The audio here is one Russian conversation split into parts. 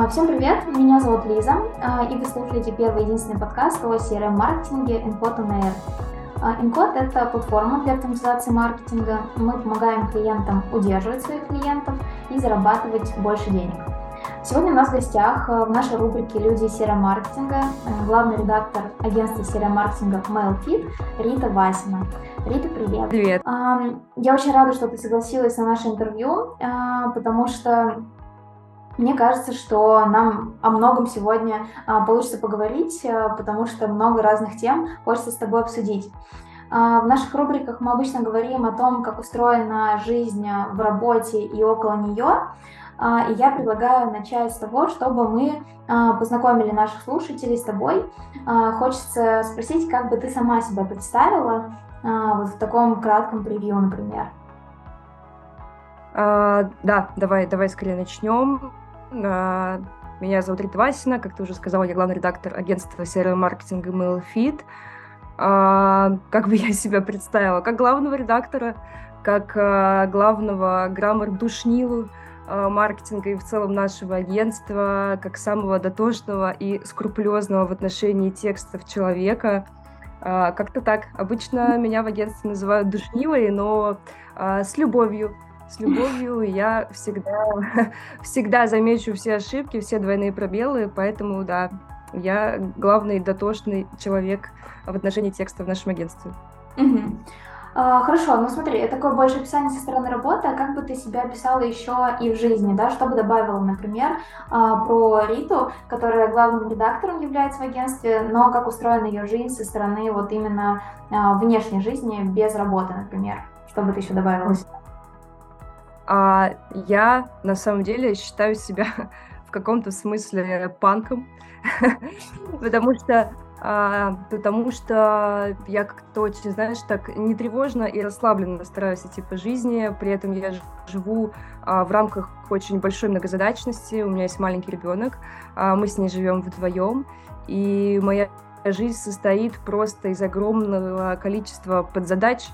А, всем привет, меня зовут Лиза, а, и вы слушаете первый единственный подкаст о CRM-маркетинге InCode on Air. InCode – это платформа для автоматизации маркетинга. Мы помогаем клиентам удерживать своих клиентов и зарабатывать больше денег. Сегодня у нас в гостях в нашей рубрике «Люди CRM-маркетинга» главный редактор агентства CRM-маркетинга MailFit Рита Васина. Рита, привет. Привет. Я очень рада, что ты согласилась на наше интервью, потому что мне кажется, что нам о многом сегодня а, получится поговорить, а, потому что много разных тем хочется с тобой обсудить. А, в наших рубриках мы обычно говорим о том, как устроена жизнь в работе и около нее. И я предлагаю начать с того, чтобы мы познакомили наших слушателей с тобой. Хочется спросить, как бы ты сама себя представила вот в таком кратком превью, например. Uh, да, давай, давай скорее начнем. А, меня зовут Рита Васина, как ты уже сказала, я главный редактор агентства CRM-маркетинга MailFit. А, как бы я себя представила? Как главного редактора, как а, главного граммар-душнилу маркетинга и в целом нашего агентства, как самого дотошного и скрупулезного в отношении текстов человека. Как-то так. Обычно меня в агентстве называют душнилой, но с любовью с любовью. Я всегда, всегда замечу все ошибки, все двойные пробелы, поэтому, да, я главный дотошный человек в отношении текста в нашем агентстве. Угу. А, хорошо, ну смотри, это такое больше описание со стороны работы, а как бы ты себя описала еще и в жизни, да, что бы добавила, например, а, про Риту, которая главным редактором является в агентстве, но как устроена ее жизнь со стороны вот именно а, внешней жизни без работы, например, что бы ты еще добавила? А я на самом деле считаю себя в каком-то смысле панком, потому что а, потому что я как-то очень, знаешь, так не тревожно и расслабленно стараюсь идти по жизни, при этом я живу а, в рамках очень большой многозадачности, у меня есть маленький ребенок, а, мы с ней живем вдвоем, и моя жизнь состоит просто из огромного количества подзадач,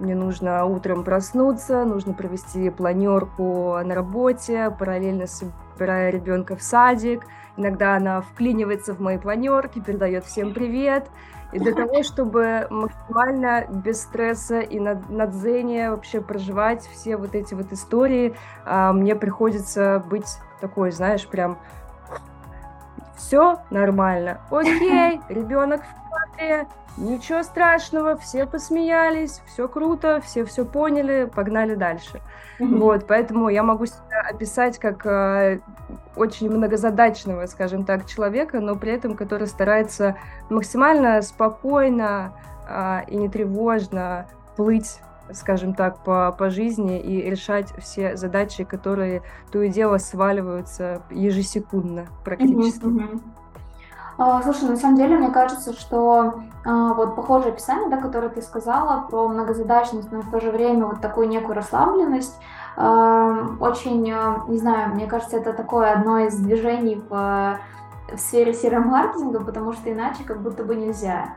мне нужно утром проснуться, нужно провести планерку на работе, параллельно собирая ребенка в садик. Иногда она вклинивается в мои планерки, передает всем привет. И для того, чтобы максимально без стресса и на, на дзене вообще проживать все вот эти вот истории, а, мне приходится быть такой, знаешь, прям все нормально. Окей, ребенок в кадре, Ничего страшного, все посмеялись, все круто, все все поняли, погнали дальше. Mm-hmm. Вот, поэтому я могу себя описать как э, очень многозадачного, скажем так, человека, но при этом который старается максимально спокойно э, и нетревожно плыть скажем так, по, по жизни и решать все задачи, которые то и дело сваливаются ежесекундно практически. А, слушай, на самом деле, мне кажется, что а, вот похожее описание, да, которое ты сказала про многозадачность, но в то же время вот такую некую расслабленность, а, очень, не знаю, мне кажется, это такое одно из движений в, в сфере серомаркетинга, потому что иначе как будто бы нельзя.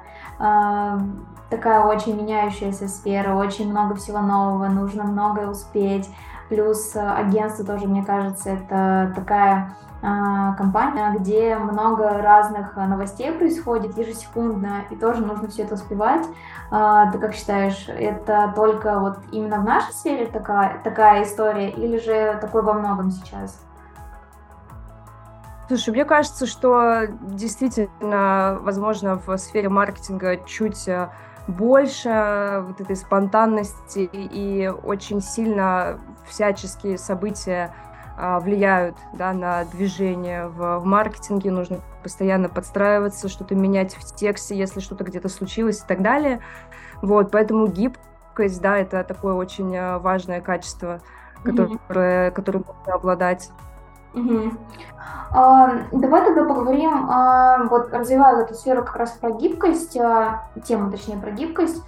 Такая очень меняющаяся сфера, очень много всего нового, нужно многое успеть. Плюс агентство тоже, мне кажется, это такая а, компания, где много разных новостей происходит ежесекундно, и тоже нужно все это успевать. А, ты как считаешь, это только вот именно в нашей сфере такая, такая история, или же такой во многом сейчас? Слушай, мне кажется, что действительно, возможно, в сфере маркетинга чуть э, больше вот этой спонтанности и очень сильно всяческие события а, влияют да, на движение в, в маркетинге, нужно постоянно подстраиваться, что-то менять в тексте, если что-то где-то случилось и так далее. Вот, поэтому гибкость, да, это такое очень а, важное качество, которое, mm-hmm. которым нужно обладать. Угу. А, давай тогда поговорим, а, вот развивая эту сферу как раз про гибкость, а, тему точнее про гибкость.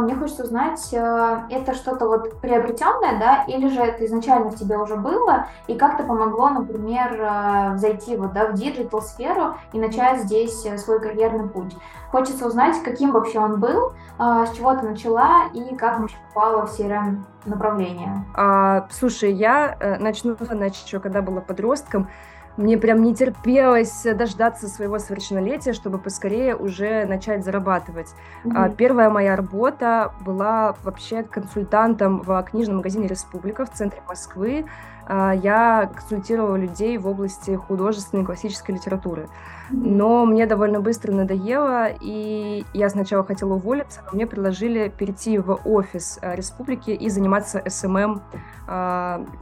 Мне хочется узнать, э, это что-то вот приобретенное, да, или же это изначально в тебе уже было, и как-то помогло, например, э, зайти вот, да, в digital сферу и начать здесь э, свой карьерный путь. Хочется узнать, каким вообще он был, с чего ты начала и как вообще попала в CRM направление. А, слушай, я начну, значит, еще когда была подростком, мне прям не терпелось дождаться своего совершеннолетия, чтобы поскорее уже начать зарабатывать. Mm-hmm. Первая моя работа была вообще консультантом в книжном магазине «Республика» в центре Москвы. А, я консультировала людей в области художественной классической литературы. Но мне довольно быстро надоело, и я сначала хотела уволиться, но мне предложили перейти в офис а, республики и заниматься SMM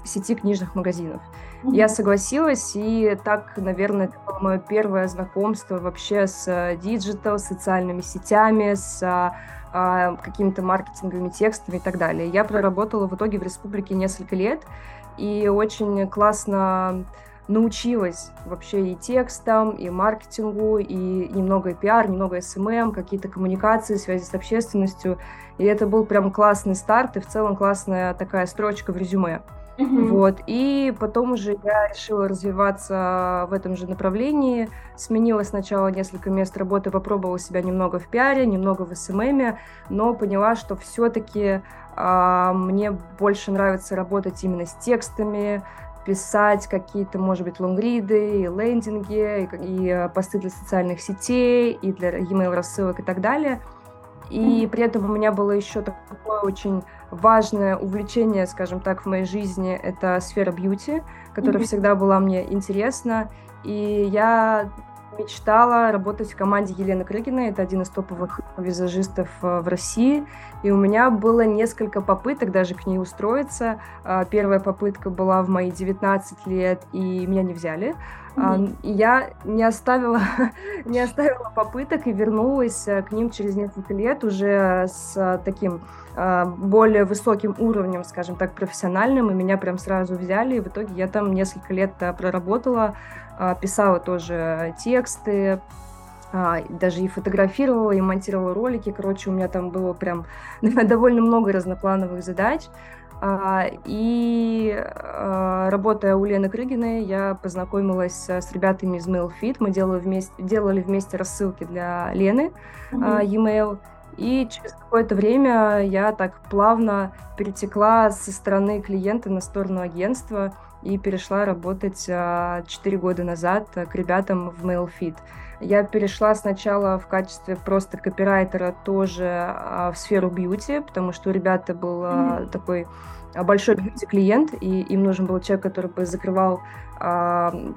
сети книжных магазинов. Я согласилась, и так, наверное, это было мое первое знакомство вообще с digital, социальными сетями, с какими-то маркетинговыми текстами и так далее. Я проработала в итоге в республике несколько лет, и очень классно научилась вообще и текстам, и маркетингу, и немного и пиар, немного SMM, какие-то коммуникации, связи с общественностью. И это был прям классный старт и в целом классная такая строчка в резюме. Mm-hmm. Вот. И потом уже я решила развиваться в этом же направлении. Сменила сначала несколько мест работы, попробовала себя немного в пиаре, немного в СММе, но поняла, что все-таки а, мне больше нравится работать именно с текстами, писать какие-то, может быть, лонгриды, и лендинги, и, и э, посты для социальных сетей, и для e-mail рассылок и так далее. И при этом у меня было еще такое очень важное увлечение, скажем так, в моей жизни, это сфера бьюти, которая mm-hmm. всегда была мне интересна. И я мечтала работать в команде Елены Крыгиной. Это один из топовых визажистов э, в России. И у меня было несколько попыток даже к ней устроиться. А, первая попытка была в мои 19 лет, и меня не взяли. Mm-hmm. Я не оставила, не оставила попыток и вернулась э, к ним через несколько лет уже с э, таким более высоким уровнем, скажем так, профессиональным, и меня прям сразу взяли, и в итоге я там несколько лет проработала, писала тоже тексты, даже и фотографировала, и монтировала ролики. Короче, у меня там было прям довольно много разноплановых задач. А, и работая у Лены Крыгиной, я познакомилась с ребятами из MailFit. Мы делали вместе, делали вместе рассылки для Лены mm-hmm. e-mail. И через какое-то время я так плавно перетекла со стороны клиента на сторону агентства и перешла работать 4 а, года назад к ребятам в MailFit. Я перешла сначала в качестве просто копирайтера тоже а, в сферу бьюти, потому что у ребят был mm-hmm. такой большой бьюти-клиент, и им нужен был человек, который бы закрывал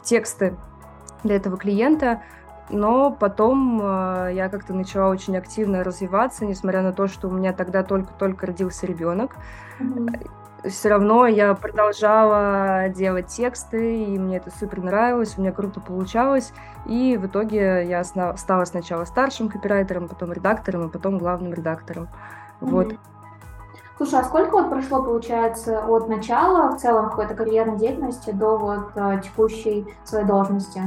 тексты для этого клиента, но потом э, я как-то начала очень активно развиваться, несмотря на то, что у меня тогда только-только родился ребенок. Mm-hmm все равно я продолжала делать тексты, и мне это супер нравилось, у меня круто получалось. И в итоге я стала сначала старшим копирайтером, потом редактором, и потом главным редактором. Mm-hmm. Вот. Слушай, а сколько вот прошло, получается, от начала в целом какой-то карьерной деятельности до вот э, текущей своей должности?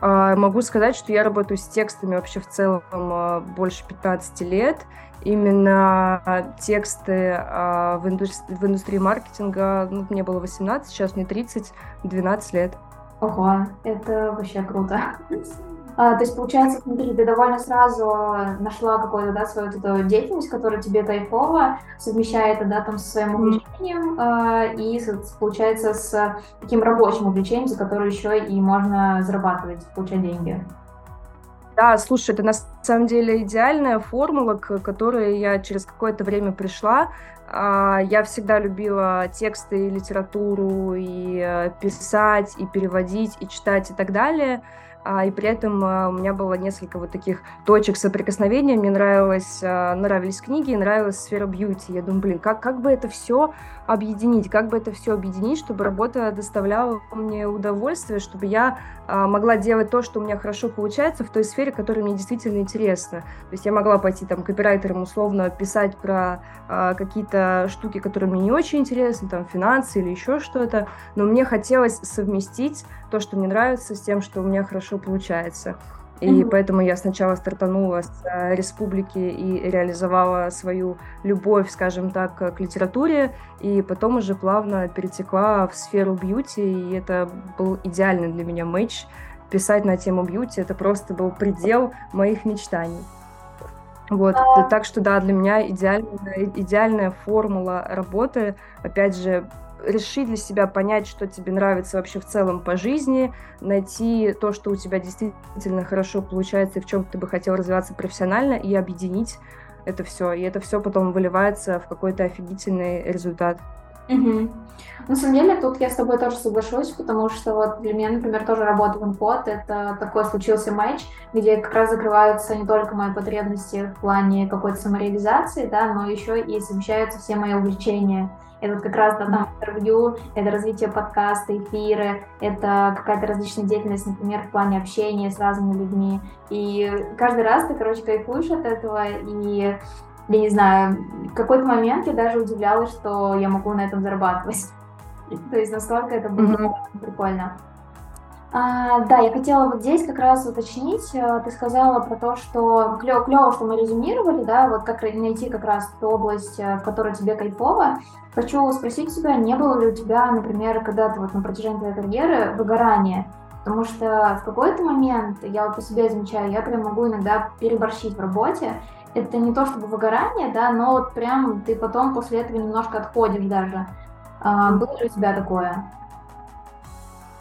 А, могу сказать, что я работаю с текстами вообще в целом а, больше 15 лет. Именно тексты а, в, индустрии, в индустрии маркетинга, ну, мне было 18, сейчас мне 30, 12 лет. Ого, это вообще круто. А, то есть, получается, смотри, ты довольно сразу нашла какую-то, да, свою вот эту деятельность, которая тебе кайфово, совмещая это, да, там, со своим увлечением, а, и, получается, с таким рабочим увлечением, за которое еще и можно зарабатывать, получать деньги. Да, слушай, это на самом деле идеальная формула, к которой я через какое-то время пришла. А, я всегда любила тексты и литературу, и э, писать, и переводить, и читать, и так далее и при этом а, у меня было несколько вот таких точек соприкосновения. Мне нравилось, а, нравились книги, нравилась сфера бьюти. Я думаю, блин, как, как бы это все объединить, как бы это все объединить, чтобы работа доставляла мне удовольствие, чтобы я а, могла делать то, что у меня хорошо получается в той сфере, которая мне действительно интересна. То есть я могла пойти там копирайтером условно писать про а, какие-то штуки, которые мне не очень интересны, там финансы или еще что-то, но мне хотелось совместить то, что мне нравится, с тем, что у меня хорошо получается. И mm-hmm. поэтому я сначала стартанула с э, республики и реализовала свою любовь, скажем так, к литературе, и потом уже плавно перетекла в сферу бьюти, и это был идеальный для меня матч. Писать на тему бьюти это просто был предел моих мечтаний. Вот, так что да, для меня идеальная, идеальная формула работы, опять же, решить для себя, понять, что тебе нравится вообще в целом по жизни, найти то, что у тебя действительно хорошо получается и в чем ты бы хотел развиваться профессионально, и объединить это все. И это все потом выливается в какой-то офигительный результат. Угу. На самом деле, тут я с тобой тоже соглашусь, потому что вот для меня, например, тоже работа в Инкод, это такой случился матч, где как раз закрываются не только мои потребности в плане какой-то самореализации, да, но еще и совмещаются все мои увлечения. Это вот как раз да, там интервью, это развитие подкаста, эфиры, это какая-то различная деятельность, например, в плане общения с разными людьми. И каждый раз ты, короче, кайфуешь от этого, и я не знаю, в какой-то момент я даже удивлялась, что я могу на этом зарабатывать. То есть насколько это было mm-hmm. прикольно. А, да, я хотела вот здесь как раз уточнить. Э, ты сказала про то, что клево, клево, что мы резюмировали, да, вот как найти как раз ту область, э, в которой тебе кайфово. Хочу спросить тебя, не было ли у тебя, например, когда-то вот на протяжении твоей карьеры выгорания? Потому что в какой-то момент, я вот по себе замечаю, я прям могу иногда переборщить в работе, это не то чтобы выгорание, да, но вот прям ты потом после этого немножко отходишь даже. А, было ли у тебя такое?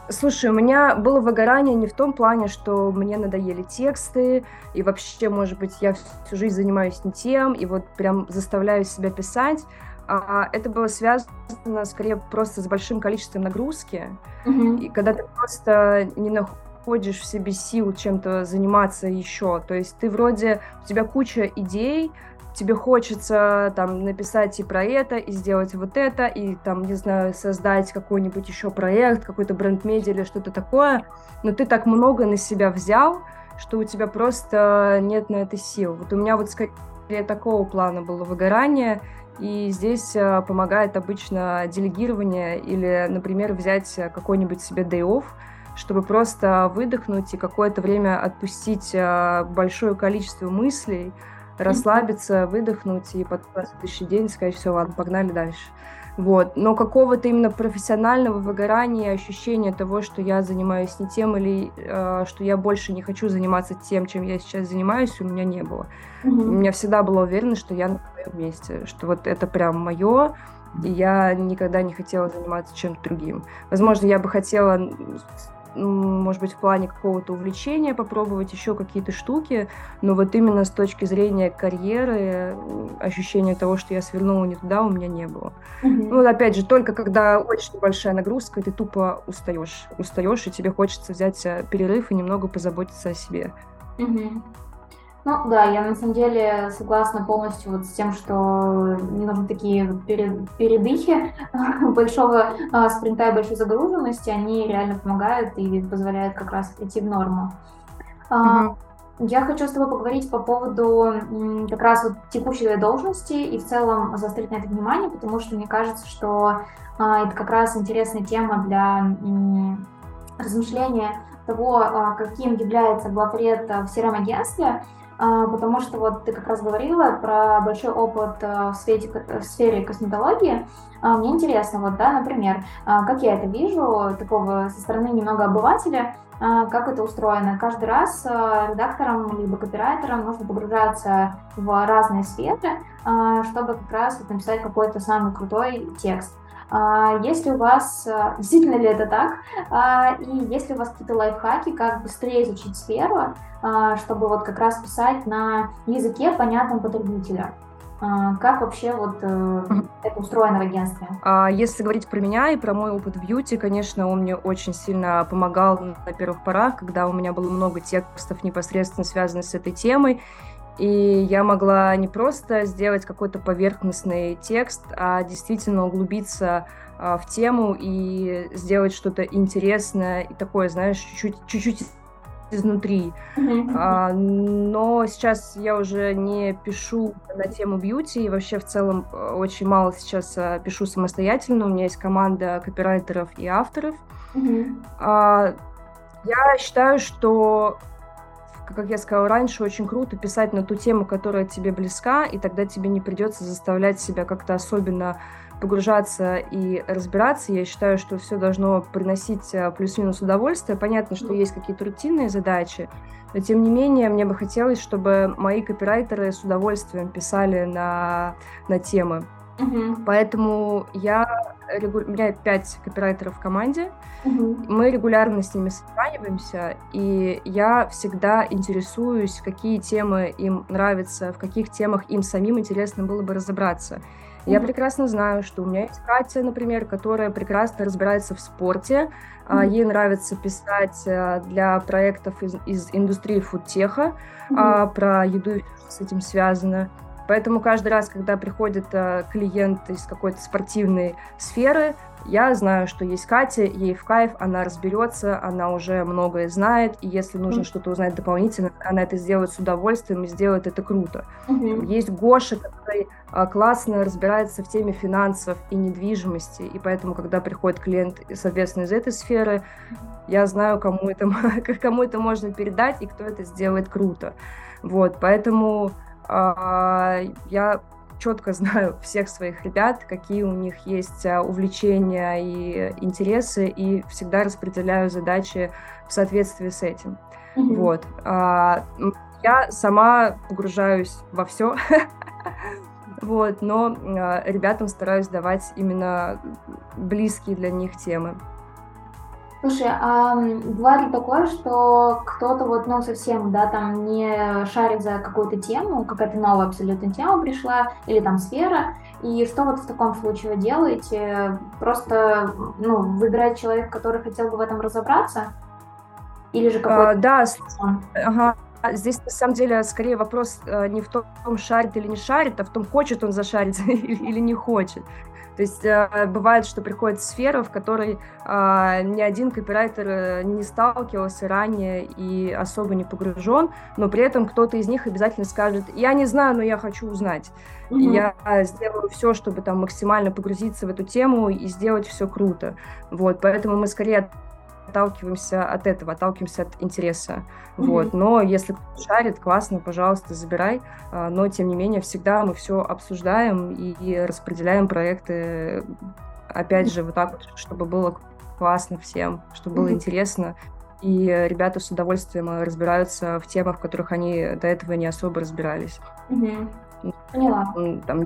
Слушай, у меня было выгорание не в том плане, что мне надоели тексты, и вообще, может быть, я всю жизнь занимаюсь не тем, и вот прям заставляю себя писать. А это было связано скорее просто с большим количеством нагрузки. Mm-hmm. И когда ты просто не находишь находишь в себе сил чем-то заниматься еще. То есть ты вроде, у тебя куча идей, тебе хочется там написать и про это, и сделать вот это, и там, не знаю, создать какой-нибудь еще проект, какой-то бренд-медиа или что-то такое, но ты так много на себя взял, что у тебя просто нет на это сил. Вот у меня вот скорее такого плана было выгорание, и здесь э, помогает обычно делегирование или, например, взять какой-нибудь себе day off, чтобы просто выдохнуть и какое-то время отпустить э, большое количество мыслей, расслабиться, выдохнуть и потом на следующий день сказать, все, ладно, погнали дальше. Вот. Но какого-то именно профессионального выгорания, ощущения того, что я занимаюсь не тем или э, что я больше не хочу заниматься тем, чем я сейчас занимаюсь, у меня не было. Mm-hmm. У меня всегда была уверенность, что я на своем месте, что вот это прям мое, и я никогда не хотела заниматься чем-то другим. Возможно, я бы хотела может быть, в плане какого-то увлечения попробовать еще какие-то штуки, но вот именно с точки зрения карьеры, ощущения того, что я свернула не туда, у меня не было. Mm-hmm. Ну, опять же, только когда очень большая нагрузка, ты тупо устаешь. Устаешь, и тебе хочется взять э, перерыв и немного позаботиться о себе. Mm-hmm. Ну да, я на самом деле согласна полностью вот с тем, что не нужны такие передыхи большого а, спринта и большой загруженности, они реально помогают и позволяют как раз прийти в норму. Mm-hmm. Я хочу с тобой поговорить по поводу как раз вот текущей должности и в целом заострить на это внимание, потому что мне кажется, что а, это как раз интересная тема для размышления того, каким является главред в CRM-агентстве, а, потому что вот ты как раз говорила про большой опыт э, в, сфере, в сфере косметологии. А, мне интересно, вот, да, например, а, как я это вижу, такого со стороны немного обывателя, как это устроено. Каждый раз э, редакторам либо копирайтерам нужно погружаться в разные сферы, чтобы как раз вот написать какой-то самый крутой текст. А, если у вас, а, действительно ли это так, а, и есть ли у вас какие-то лайфхаки, как быстрее изучить сферу, чтобы вот как раз писать на языке, понятном потребителю? Как вообще вот э, это устроено в агентстве? Если говорить про меня и про мой опыт в бьюти, конечно, он мне очень сильно помогал на первых порах, когда у меня было много текстов непосредственно связанных с этой темой. И я могла не просто сделать какой-то поверхностный текст, а действительно углубиться а, в тему и сделать что-то интересное и такое, знаешь, чуть-чуть, изнутри. А, но сейчас я уже не пишу на тему бьюти, и вообще в целом э, очень мало сейчас а, пишу самостоятельно. У меня есть команда копирайтеров и авторов. А, я считаю, что как я сказала раньше, очень круто писать на ту тему, которая тебе близка, и тогда тебе не придется заставлять себя как-то особенно погружаться и разбираться. Я считаю, что все должно приносить э, плюс-минус удовольствие. Понятно, что есть какие-то рутинные задачи, но тем не менее мне бы хотелось, чтобы мои копирайтеры с удовольствием писали на, на темы. Угу. Поэтому я регу... у меня пять копирайтеров в команде, угу. мы регулярно с ними созваниваемся, и я всегда интересуюсь, какие темы им нравятся, в каких темах им самим интересно было бы разобраться. Я прекрасно знаю, что у меня есть Катя, например, которая прекрасно разбирается в спорте. Mm-hmm. Ей нравится писать э, для проектов из, из индустрии фудтеха mm-hmm. про еду с этим связано. Поэтому каждый раз, когда приходит э, клиент из какой-то спортивной сферы, я знаю, что есть Катя, ей в кайф, она разберется, она уже многое знает, и если нужно mm-hmm. что-то узнать дополнительно, она это сделает с удовольствием и сделает это круто. Mm-hmm. Есть Гоша, который а, классно разбирается в теме финансов и недвижимости, и поэтому, когда приходит клиент, соответственно, из этой сферы, я знаю, кому это, кому это можно передать и кто это сделает круто. Вот, поэтому я четко знаю всех своих ребят, какие у них есть а, увлечения и интересы, и всегда распределяю задачи в соответствии с этим. Mm-hmm. Вот. А, я сама погружаюсь во все, вот, но ребятам стараюсь давать именно близкие для них темы. Слушай, а бывает ли такое, что кто-то вот, ну, совсем, да, там не шарит за какую-то тему, какая-то новая абсолютно тема пришла, или там сфера, и что вот в таком случае вы делаете? Просто, ну, выбирать человека, который хотел бы в этом разобраться? Или же какой-то... А, да, ага. Здесь, на самом деле, скорее вопрос э, не в том, шарит или не шарит, а в том, хочет он зашарить или не хочет. То есть э, бывает, что приходит сфера, в которой э, ни один копирайтер э, не сталкивался ранее и особо не погружен, но при этом кто-то из них обязательно скажет, я не знаю, но я хочу узнать. И я сделаю все, чтобы там максимально погрузиться в эту тему и сделать все круто. Вот, поэтому мы скорее отталкиваемся от этого, отталкиваемся от интереса. Mm-hmm. Вот. Но если кто шарит, классно, пожалуйста, забирай. А, но, тем не менее, всегда мы все обсуждаем и распределяем проекты, опять же, вот так вот, чтобы было классно всем, чтобы было mm-hmm. интересно. И ребята с удовольствием разбираются в темах, в которых они до этого не особо разбирались. Mm-hmm. Поняла. Там,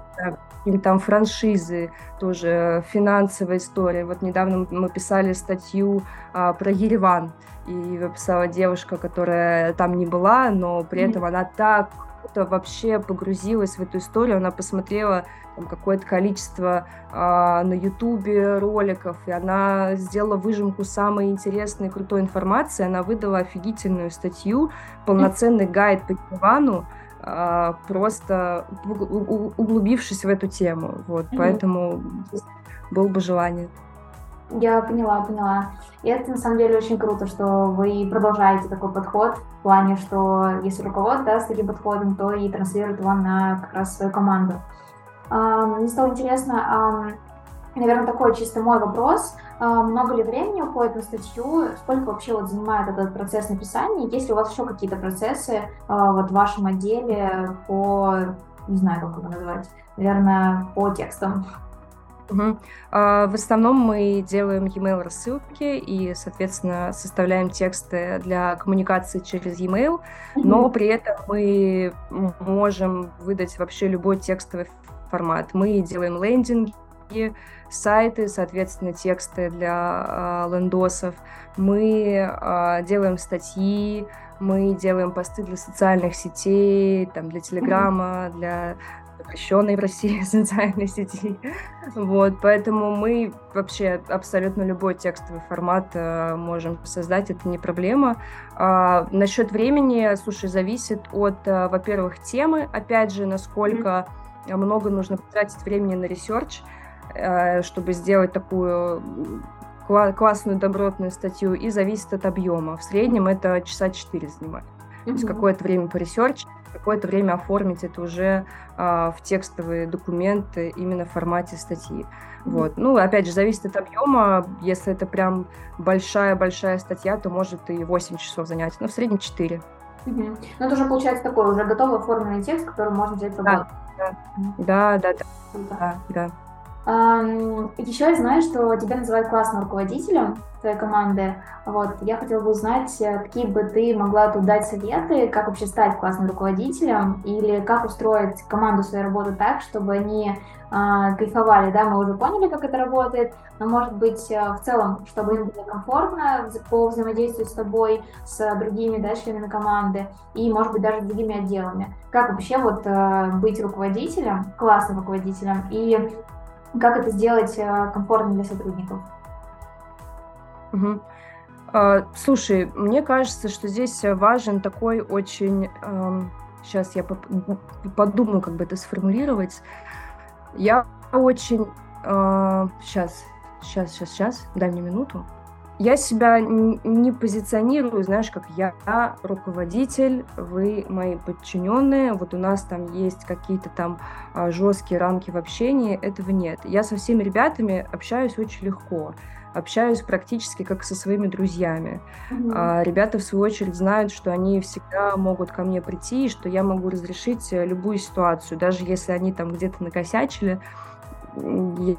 или там франшизы, тоже финансовая история. Вот недавно мы писали статью а, про Ереван, и его писала девушка, которая там не была, но при mm-hmm. этом она так вообще погрузилась в эту историю, она посмотрела там, какое-то количество а, на Ютубе роликов, и она сделала выжимку самой интересной крутой информации, она выдала офигительную статью, полноценный гайд по Еревану, просто углубившись в эту тему. Вот, mm-hmm. поэтому было бы желание. Я поняла, поняла. И это на самом деле очень круто, что вы продолжаете такой подход в плане, что если руководство да, с таким подходом, то и транслирует вам на как раз свою команду. Мне стало интересно, наверное, такой чисто мой вопрос. А, много ли времени уходит на статью? Сколько вообще вот занимает этот процесс написания? Есть ли у вас еще какие-то процессы а, вот в вашем отделе по, не знаю, как его назвать, наверное, по текстам? Угу. В основном мы делаем e-mail рассылки и, соответственно, составляем тексты для коммуникации через e-mail, но при этом мы можем выдать вообще любой текстовый формат. Мы делаем лендинги, сайты, соответственно, тексты для э, лендосов. Мы э, делаем статьи, мы делаем посты для социальных сетей, там, для Телеграма, для запрещенной в России социальной сети. Вот, поэтому мы вообще абсолютно любой текстовый формат э, можем создать, это не проблема. А, насчет времени, слушай, зависит от, э, во-первых, темы, опять же, насколько много нужно потратить времени на research. Чтобы сделать такую классную добротную статью, и зависит от объема. В среднем это часа 4 занимает. Mm-hmm. То есть какое-то время по ресерчу, какое-то время оформить это уже а, в текстовые документы именно в формате статьи. Вот. Ну, опять же, зависит от объема. Если это прям большая-большая статья, то может и 8 часов занять, но в среднем 4. Угу. Ну, это уже получается такой уже готовый оформленный текст, который можно взять в работу. Да, да, да, да. да, да. Еще я знаю, что тебя называют классным руководителем твоей команды. Вот, я хотела бы узнать, э, какие бы ты могла тут дать советы, как вообще стать классным руководителем, или как устроить команду своей работы так, чтобы они э, кайфовали, да, мы уже поняли, как это работает, но, может быть, э, в целом, чтобы им было комфортно по взаимодействию с тобой, с другими, да, членами команды, и, может быть, даже с другими отделами. Как вообще вот э, быть руководителем, классным руководителем, и как это сделать э, комфортно для сотрудников? Угу. А, слушай, мне кажется, что здесь важен такой очень... Эм, сейчас я подумаю, как бы это сформулировать. Я очень... Сейчас, сейчас, сейчас, сейчас, дай мне минуту. Я себя не позиционирую, знаешь, как я руководитель, вы мои подчиненные, вот у нас там есть какие-то там а, жесткие рамки в общении, этого нет. Я со всеми ребятами общаюсь очень легко общаюсь практически как со своими друзьями. Mm-hmm. А, ребята, в свою очередь, знают, что они всегда могут ко мне прийти, и что я могу разрешить э, любую ситуацию, даже если они там где-то накосячили,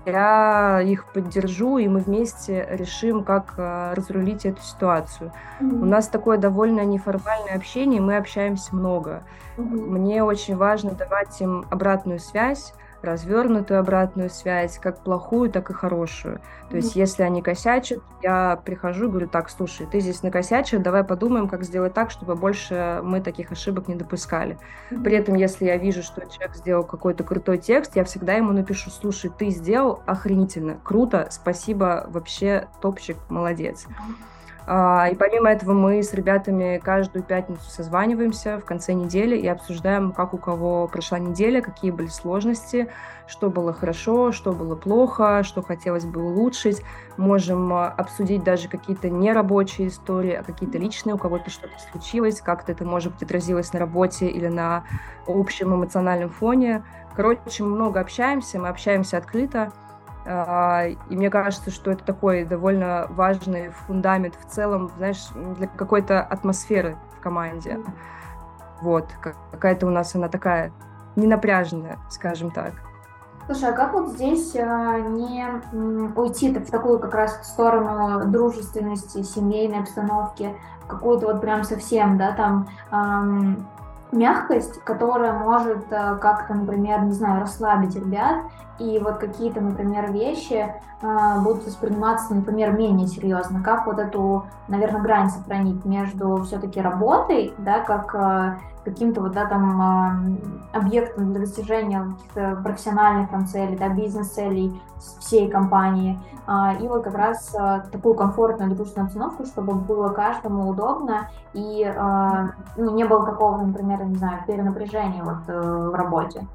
я их поддержу, и мы вместе решим, как э, разрулить эту ситуацию. Mm-hmm. У нас такое довольно неформальное общение, мы общаемся много. Mm-hmm. Мне очень важно давать им обратную связь, развернутую обратную связь, как плохую, так и хорошую. То есть, если они косячат, я прихожу и говорю, так, слушай, ты здесь накосячил, давай подумаем, как сделать так, чтобы больше мы таких ошибок не допускали. При этом, если я вижу, что человек сделал какой-то крутой текст, я всегда ему напишу, слушай, ты сделал охренительно, круто, спасибо, вообще топчик, молодец. А, и помимо этого мы с ребятами каждую пятницу созваниваемся в конце недели и обсуждаем, как у кого прошла неделя, какие были сложности, что было хорошо, что было плохо, что хотелось бы улучшить. Можем а, обсудить даже какие-то нерабочие истории, а какие-то личные, у кого-то что-то случилось, как-то это, может быть, отразилось на работе или на общем эмоциональном фоне. Короче, мы много общаемся, мы общаемся открыто, и мне кажется, что это такой довольно важный фундамент в целом, знаешь, для какой-то атмосферы в команде. Вот, какая-то у нас она такая ненапряженная, скажем так. Слушай, а как вот здесь а, не уйти в такую как раз сторону дружественности, семейной обстановки, какую-то вот прям совсем, да, там мягкость, которая может э, как-то, например, не знаю, расслабить ребят, и вот какие-то, например, вещи э, будут восприниматься, например, менее серьезно. Как вот эту, наверное, грань сохранить между все-таки работой, да, как э, каким-то вот, да, там, э, объектом для достижения каких-то профессиональных там целей, да, бизнес-целей всей компании, э, и вот как раз э, такую комфортную дружественную обстановку, чтобы было каждому удобно и э, не было такого, например, не знаю, перенапряжения вот э, в работе.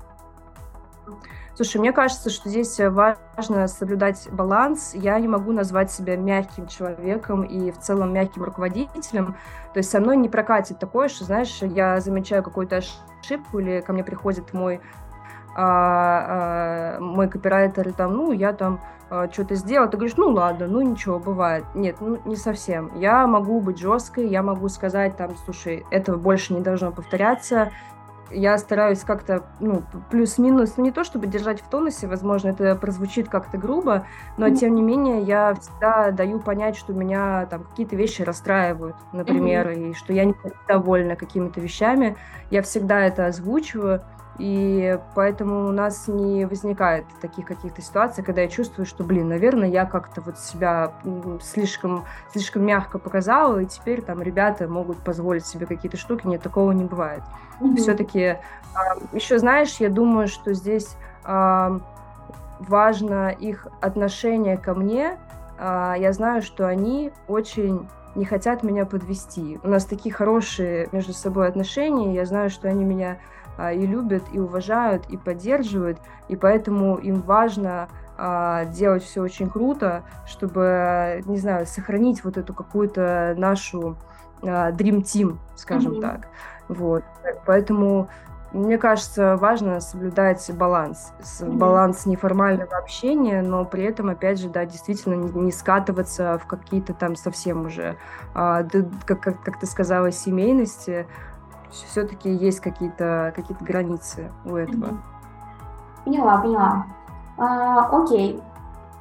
Слушай, мне кажется, что здесь важно соблюдать баланс. Я не могу назвать себя мягким человеком и в целом мягким руководителем. То есть со мной не прокатит такое, что, знаешь, я замечаю какую-то ошибку или ко мне приходит мой а, а, мой копирайтер, там, ну, я там а, что-то сделал, ты говоришь, ну, ладно, ну, ничего, бывает. Нет, ну, не совсем. Я могу быть жесткой, я могу сказать, там, слушай, этого больше не должно повторяться, я стараюсь как-то, ну, плюс-минус, ну, не то чтобы держать в тонусе, возможно, это прозвучит как-то грубо, но, mm-hmm. тем не менее, я всегда даю понять, что меня там какие-то вещи расстраивают, например, mm-hmm. и что я не довольна какими-то вещами. Я всегда это озвучиваю, и поэтому у нас не возникает таких каких-то ситуаций, когда я чувствую, что, блин, наверное, я как-то вот себя слишком, слишком мягко показала, и теперь там ребята могут позволить себе какие-то штуки. Нет, такого не бывает. Mm-hmm. Все-таки, э, еще знаешь, я думаю, что здесь э, важно их отношение ко мне. Э, я знаю, что они очень не хотят меня подвести. У нас такие хорошие между собой отношения. Я знаю, что они меня а, и любят, и уважают, и поддерживают, и поэтому им важно а, делать все очень круто, чтобы, не знаю, сохранить вот эту какую-то нашу а, dream team, скажем mm-hmm. так. Вот. Поэтому мне кажется, важно соблюдать баланс. Баланс неформального общения, но при этом, опять же, да, действительно не, скатываться в какие-то там совсем уже, а, как, как, как ты сказала, семейности, все-таки есть какие-то какие границы у этого. Поняла, поняла. А, окей.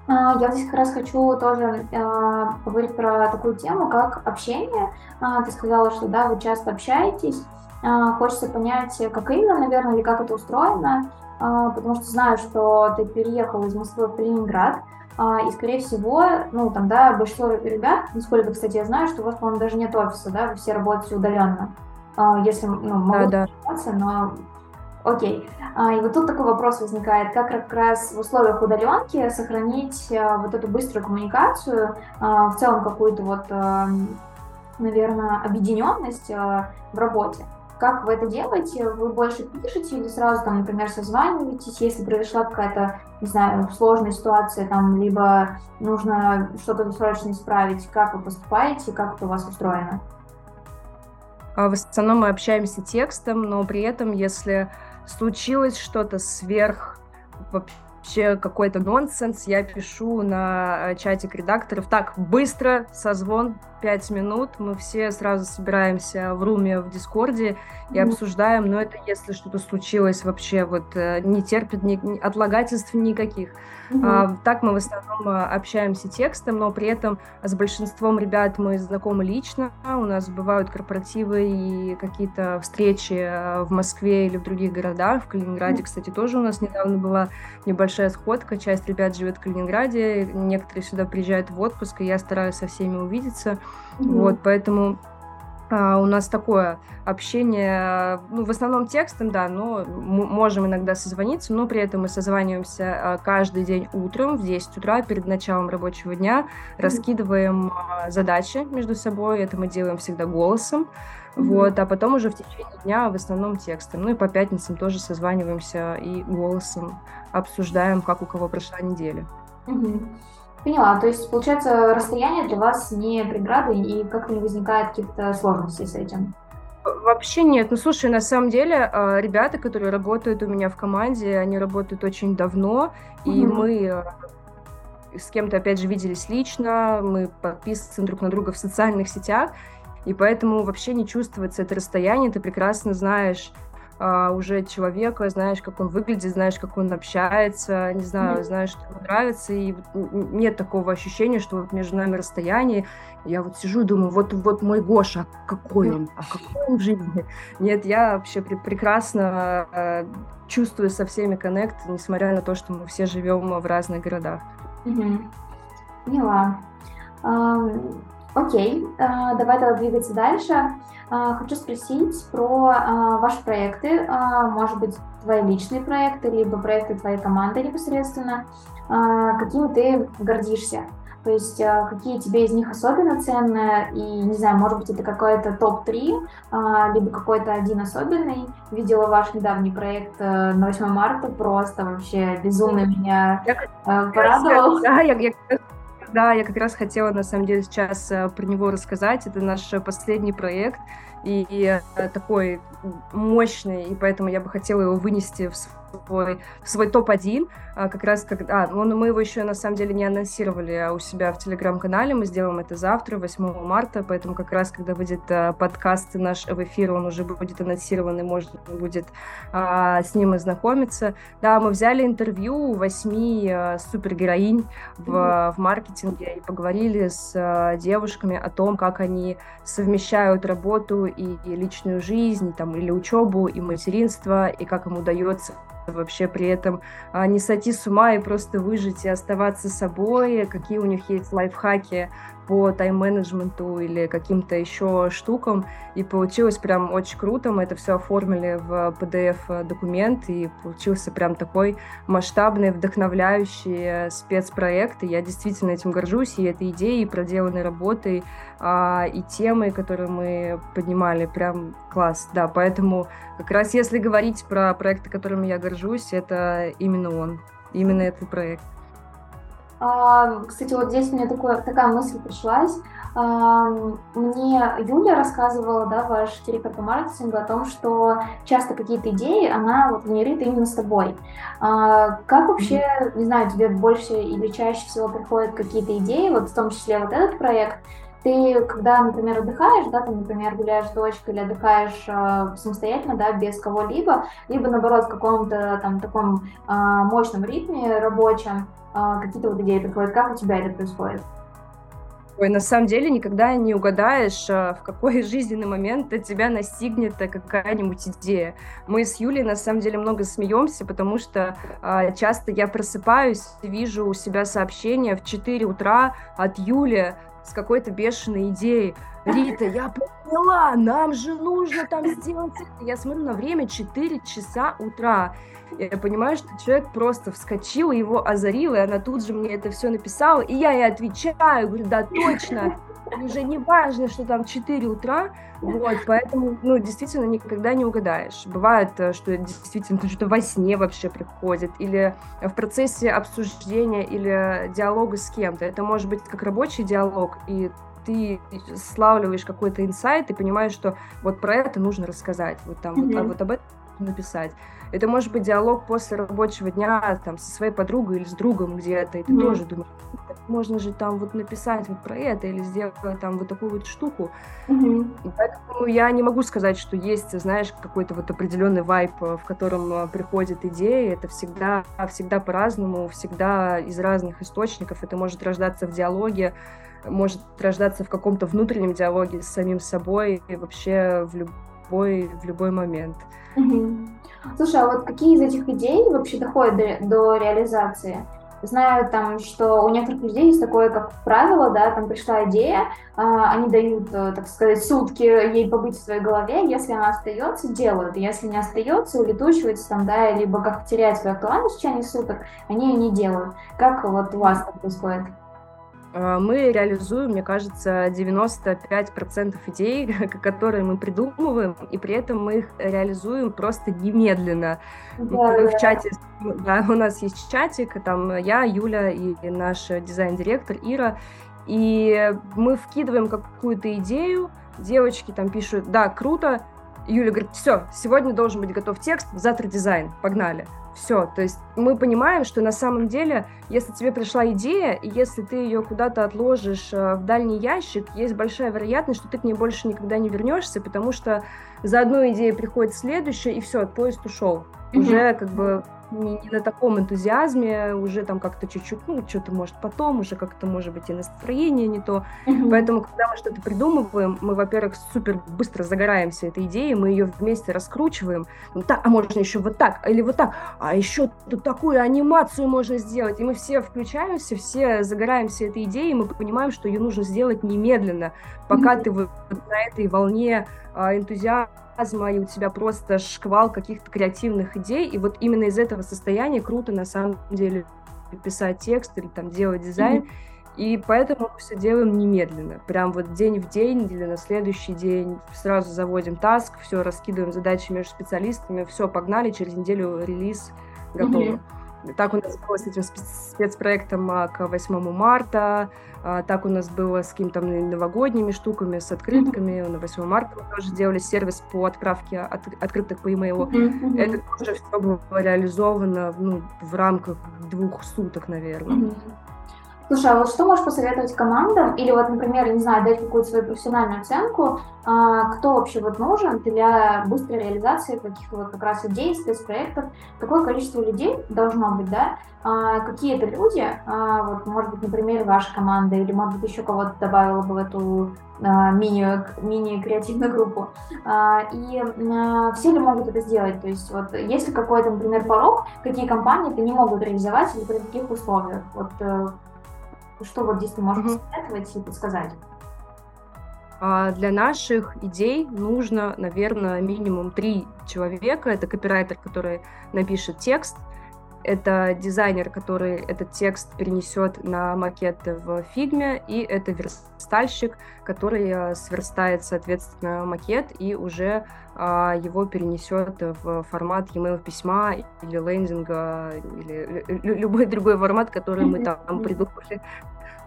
А, я здесь как раз хочу тоже а, поговорить про такую тему, как общение. А, ты сказала, что да, вы часто общаетесь. А, хочется понять, как именно, наверное, или как это устроено, а, потому что знаю, что ты переехал из Москвы в Калининград. А, и, скорее всего, ну, там, да, большинство ребят, насколько, кстати, я знаю, что у вас, по-моему, даже нет офиса, да, вы все работаете удаленно. А, если, ну, могу да, да. но окей. А, и вот тут такой вопрос возникает, как как раз в условиях удаленки сохранить вот эту быструю коммуникацию, в целом какую-то вот, наверное, объединенность в работе. Как вы это делаете? Вы больше пишете или сразу, там, например, созваниваетесь, если произошла какая-то, не знаю, сложная ситуация, там, либо нужно что-то срочно исправить, как вы поступаете, как это у вас устроено? А, в основном мы общаемся текстом, но при этом, если случилось что-то сверх вообще какой-то нонсенс, я пишу на э, чатик редакторов. Так, быстро, созвон, 5 минут, мы все сразу собираемся в руме в Дискорде и обсуждаем, но это если что-то случилось вообще, вот э, не терпит ни, отлагательств никаких. Mm-hmm. А, так мы в основном э, общаемся текстом, но при этом с большинством ребят мы знакомы лично, у нас бывают корпоративы и какие-то встречи в Москве или в других городах, в Калининграде, mm-hmm. кстати, тоже у нас недавно была небольшая сходка, часть ребят живет в Калининграде, некоторые сюда приезжают в отпуск, и я стараюсь со всеми увидеться. Mm-hmm. Вот, поэтому а, у нас такое общение, ну, в основном текстом, да, но мы можем иногда созвониться, но при этом мы созваниваемся а, каждый день утром в 10 утра перед началом рабочего дня, mm-hmm. раскидываем а, задачи между собой, это мы делаем всегда голосом, mm-hmm. вот, а потом уже в течение дня в основном текстом. Ну и по пятницам тоже созваниваемся и голосом обсуждаем, как у кого прошла неделя. Mm-hmm. Поняла. То есть, получается, расстояние для вас не преграда и как-то не возникает каких-то сложностей с этим? Вообще нет. Ну, слушай, на самом деле, а, ребята, которые работают у меня в команде, они работают очень давно, mm-hmm. и мы а, с кем-то, опять же, виделись лично, мы подписываем друг на друга в социальных сетях, и поэтому вообще не чувствуется это расстояние, ты прекрасно знаешь а, уже человека, знаешь, как он выглядит, знаешь, как он общается, не знаю, mm-hmm. знаешь, что ему нравится, и нет такого ощущения, что вот между нами расстояние. Я вот сижу и думаю, вот, вот мой Гоша, а какой он, а какой он в жизни? Нет, я вообще пр- прекрасно э, чувствую со всеми коннект, несмотря на то, что мы все живем в разных городах. Mm-hmm. Поняла. Um, окей, uh, давай тогда двигаться дальше. А, хочу спросить про а, ваши проекты, а, может быть, твои личные проекты, либо проекты твоей команды непосредственно. Какими ты гордишься? То есть какие тебе из них особенно ценные, и, не знаю, может быть, это какой-то топ-3, либо какой-то один особенный. Видела ваш недавний проект э, на 8 марта, просто вообще безумно меня я, порадовал. Да, я, я да, я как раз хотела, на самом деле, сейчас э, про него рассказать. Это наш последний проект, и, э, такой мощный, и поэтому я бы хотела его вынести в свой, в свой топ-1, а, как раз когда... А, он, мы его еще на самом деле не анонсировали а у себя в Телеграм-канале, мы сделаем это завтра, 8 марта, поэтому как раз, когда выйдет а, подкаст наш в эфир, он уже будет анонсирован, и можно будет а, с ним ознакомиться. Да, мы взяли интервью у восьми супергероинь в, mm-hmm. в маркетинге и поговорили с девушками о том, как они совмещают работу и, и личную жизнь, там, или учебу, и материнство, и как им удается вообще при этом а, не сойти с ума и просто выжить и оставаться собой, какие у них есть лайфхаки по тайм-менеджменту или каким-то еще штукам. И получилось прям очень круто. Мы это все оформили в PDF-документ, и получился прям такой масштабный, вдохновляющий спецпроект. И я действительно этим горжусь, и этой идеей, и проделанной работой, а, и темой, которые мы поднимали. Прям класс, да. Поэтому как раз если говорить про проекты, которыми я горжусь, это именно он, именно этот проект. А, кстати, вот здесь у меня такое, такая мысль пришлась. А, мне Юля рассказывала, да, ваш директор по маркетингу, о том, что часто какие-то идеи она вот генерит именно с тобой. А, как вообще, не знаю, тебе больше или чаще всего приходят какие-то идеи, вот в том числе вот этот проект, ты, когда, например, отдыхаешь, да, ты, например, гуляешь с дочкой или отдыхаешь э, самостоятельно, да, без кого-либо, либо, наоборот, в каком-то там таком э, мощном ритме рабочем, э, какие-то вот идеи приходят, как у тебя это происходит? Ой, на самом деле никогда не угадаешь, в какой жизненный момент тебя настигнет какая-нибудь идея. Мы с Юлей на самом деле много смеемся, потому что а, часто я просыпаюсь, вижу у себя сообщение в 4 утра от Юли с какой-то бешеной идеей. Рита, я поняла, нам же нужно там сделать это. Я смотрю на время 4 часа утра. Я понимаю, что человек просто вскочил, его озарил, и она тут же мне это все написала, и я ей отвечаю, говорю, да, точно, уже не важно, что там 4 утра, вот, поэтому, ну, действительно, никогда не угадаешь. Бывает, э, что действительно что-то во сне вообще приходит, или в процессе обсуждения или диалога с кем-то. Это может быть как рабочий диалог, и ты славливаешь какой-то инсайт и понимаешь, что вот про это нужно рассказать, вот там, mm-hmm. вот, а вот об этом написать. Это может быть диалог после рабочего дня там, со своей подругой или с другом где-то, и ты mm-hmm. тоже думаешь, можно же там вот написать вот про это или сделать там вот такую вот штуку. Mm-hmm. поэтому я не могу сказать, что есть, знаешь, какой-то вот определенный вайп, в котором а, приходит идеи. Это всегда, всегда по-разному, всегда из разных источников. Это может рождаться в диалоге, может рождаться в каком-то внутреннем диалоге с самим собой и вообще в любой, в любой момент. Угу. Слушай, а вот какие из этих идей вообще доходят до, до реализации? Знаю там, что у некоторых людей есть такое, как правило, да, там пришла идея, э, они дают, э, так сказать, сутки ей побыть в своей голове, если она остается, делают, если не остается, улетучивается там, да, либо как теряет свою актуальность в течение суток, они ее не делают. Как вот у вас это происходит? А, мы реализуем, мне кажется, 95% идей, которые мы придумываем, и при этом мы их реализуем просто немедленно. Да, мы в чате, да, у нас есть чатик, там я, Юля и наш дизайн-директор Ира, и мы вкидываем какую-то идею, девочки там пишут, да, круто, Юля говорит, все, сегодня должен быть готов текст, завтра дизайн, погнали. Все, то есть мы понимаем, что на самом деле, если тебе пришла идея, и если ты ее куда-то отложишь э, в дальний ящик, есть большая вероятность, что ты к ней больше никогда не вернешься, потому что за одну идею приходит следующая, и все, поезд ушел. Mm-hmm. Уже как бы не, не на таком энтузиазме, уже там как-то чуть-чуть, ну, что-то может потом, уже как-то, может быть, и настроение не то. Mm-hmm. Поэтому, когда мы что-то придумываем, мы, во-первых, супер быстро загораемся этой идеей, мы ее вместе раскручиваем. Ну, так, а можно еще вот так, или вот так, а еще тут такую анимацию можно сделать. И мы все включаемся, все загораемся этой идеей, и мы понимаем, что ее нужно сделать немедленно, пока mm-hmm. ты вот на этой волне а, энтузиазма энтузиазма, и у тебя просто шквал каких-то креативных идей, и вот именно из этого состояния круто на самом деле писать текст или там делать дизайн, mm-hmm. И поэтому мы все делаем немедленно. Прям вот день в день или на следующий день сразу заводим таск, все раскидываем задачи между специалистами, все, погнали, через неделю релиз готово. Mm-hmm. Так у нас было с этим спецпроектом а, к 8 марта, а, так у нас было с какими-то новогодними штуками, с открытками. На 8 марта мы тоже делали сервис по отправке от, открыток по имейлу. Mm-hmm. Это тоже все было реализовано ну, в рамках двух суток, наверное. Mm-hmm. Слушай, а вот что можешь посоветовать командам, или вот, например, не знаю, дать какую-то свою профессиональную оценку, а, кто вообще вот нужен для быстрой реализации каких-то вот как раз идей, спецпроектов, какое количество людей должно быть, да, а, какие это люди, а, вот, может быть, например, ваша команда, или, может быть, еще кого-то добавила бы в эту мини, мини-креативную группу, и все ли могут это сделать, то есть вот есть ли какой-то, например, порог, какие компании это не могут реализовать или при каких условиях, вот э, что вот здесь ты можешь mm-hmm. посоветовать и подсказать? А для наших идей нужно, наверное, минимум три человека. Это копирайтер, который напишет текст, это дизайнер, который этот текст перенесет на макет в фигме, и это верстальщик, который э, сверстает, соответственно, макет и уже а, его перенесет в формат e-mail письма или лендинга, или любой другой формат, который мы там придумали.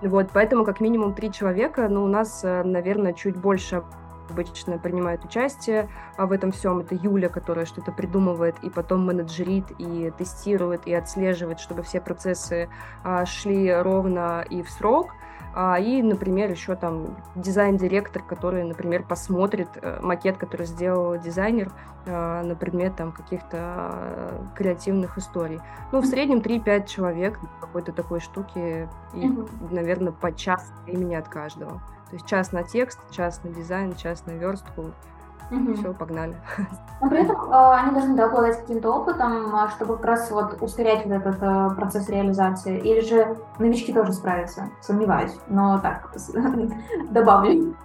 Вот, поэтому как минимум три человека, но у нас, э, наверное, чуть больше обычно принимает участие а в этом всем. Это Юля, которая что-то придумывает и потом менеджерит и тестирует и отслеживает, чтобы все процессы а, шли ровно и в срок. а, и, например, еще там дизайн-директор, который, например, посмотрит э, макет, который сделал дизайнер на предмет там каких-то креативных историй. Ну, в среднем 3-5 человек какой-то такой штуки, и, наверное, по час времени от каждого. То есть час на текст, час на дизайн, час на верстку, Угу. Все, погнали. Но при этом э, они должны да, обладать каким-то опытом, а, чтобы как раз вот ускорять вот этот э, процесс реализации. Или же новички тоже справятся, сомневаюсь. Но так, добавлю.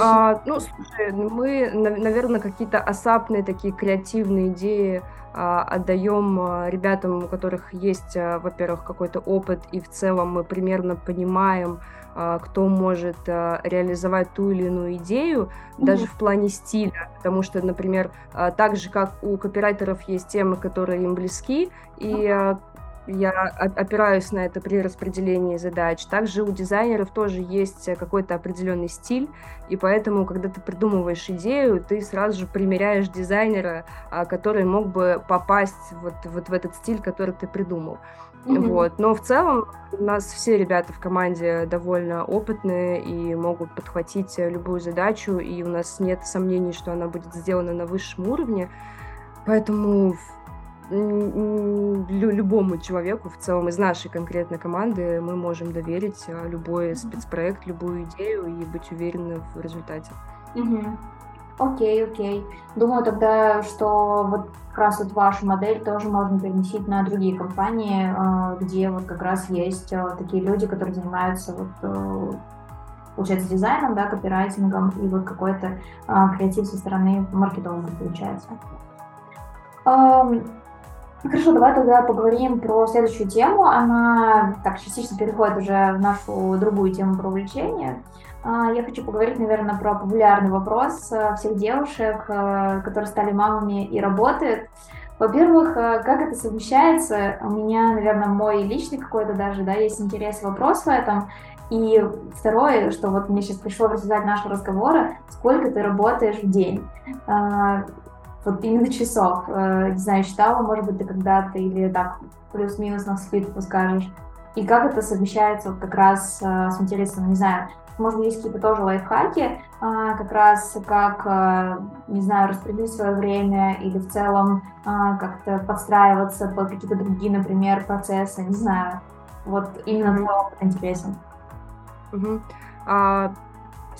А, ну, слушай, мы, наверное, какие-то осапные такие креативные идеи а, отдаем ребятам, у которых есть, во-первых, какой-то опыт, и в целом мы примерно понимаем, кто может а, реализовать ту или иную идею, mm-hmm. даже в плане стиля, потому что, например, а, так же, как у копирайтеров есть темы, которые им близки, и я опираюсь на это при распределении задач. Также у дизайнеров тоже есть какой-то определенный стиль, и поэтому, когда ты придумываешь идею, ты сразу же примеряешь дизайнера, который мог бы попасть вот, вот в этот стиль, который ты придумал. Mm-hmm. Вот. Но в целом у нас все ребята в команде довольно опытные и могут подхватить любую задачу, и у нас нет сомнений, что она будет сделана на высшем уровне. Поэтому любому человеку в целом из нашей конкретной команды мы можем доверить а, любой спецпроект, любую идею и быть уверены в результате. Угу. Окей, окей. Думаю тогда, что вот как раз вот вашу модель тоже можно переносить на другие компании, а, где вот как раз есть а, такие люди, которые занимаются вот э, получается, дизайном, да, копирайтингом и вот какой-то креатив со стороны маркетолога получается. Хорошо, давай тогда поговорим про следующую тему. Она так частично переходит уже в нашу другую тему про увлечение. А, я хочу поговорить, наверное, про популярный вопрос э, всех девушек, э, которые стали мамами и работают. Во-первых, э, как это совмещается? У меня, наверное, мой личный какой-то даже, да, есть интерес и вопрос в этом. И второе, что вот мне сейчас пришло в результате нашего разговора, сколько ты работаешь в день? А, вот именно часов. Не знаю, считала, может быть, ты когда-то или так плюс-минус на скидку скажешь. И как это совмещается вот как раз с интересом, не знаю, может быть, есть какие-то тоже лайфхаки, а, как раз как, а, не знаю, распределить свое время или в целом а, как-то подстраиваться под какие-то другие, например, процессы, не знаю. Вот именно твой опыт интересен. Угу. А,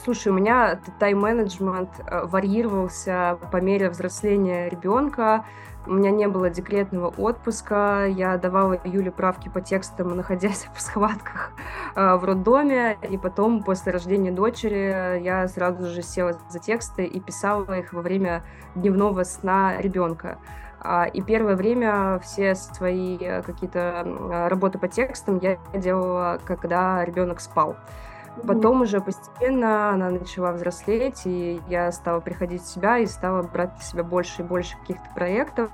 слушай, у меня тайм-менеджмент э, варьировался по мере взросления ребенка. У меня не было декретного отпуска, я давала Юле правки по текстам, находясь в схватках э, в роддоме, и потом, после рождения дочери, я сразу же села за тексты и писала их во время дневного сна ребенка. А, и первое время все свои э, какие-то работы по текстам я делала, когда ребенок спал. Потом уже постепенно она начала взрослеть, и я стала приходить в себя и стала брать на себя больше и больше каких-то проектов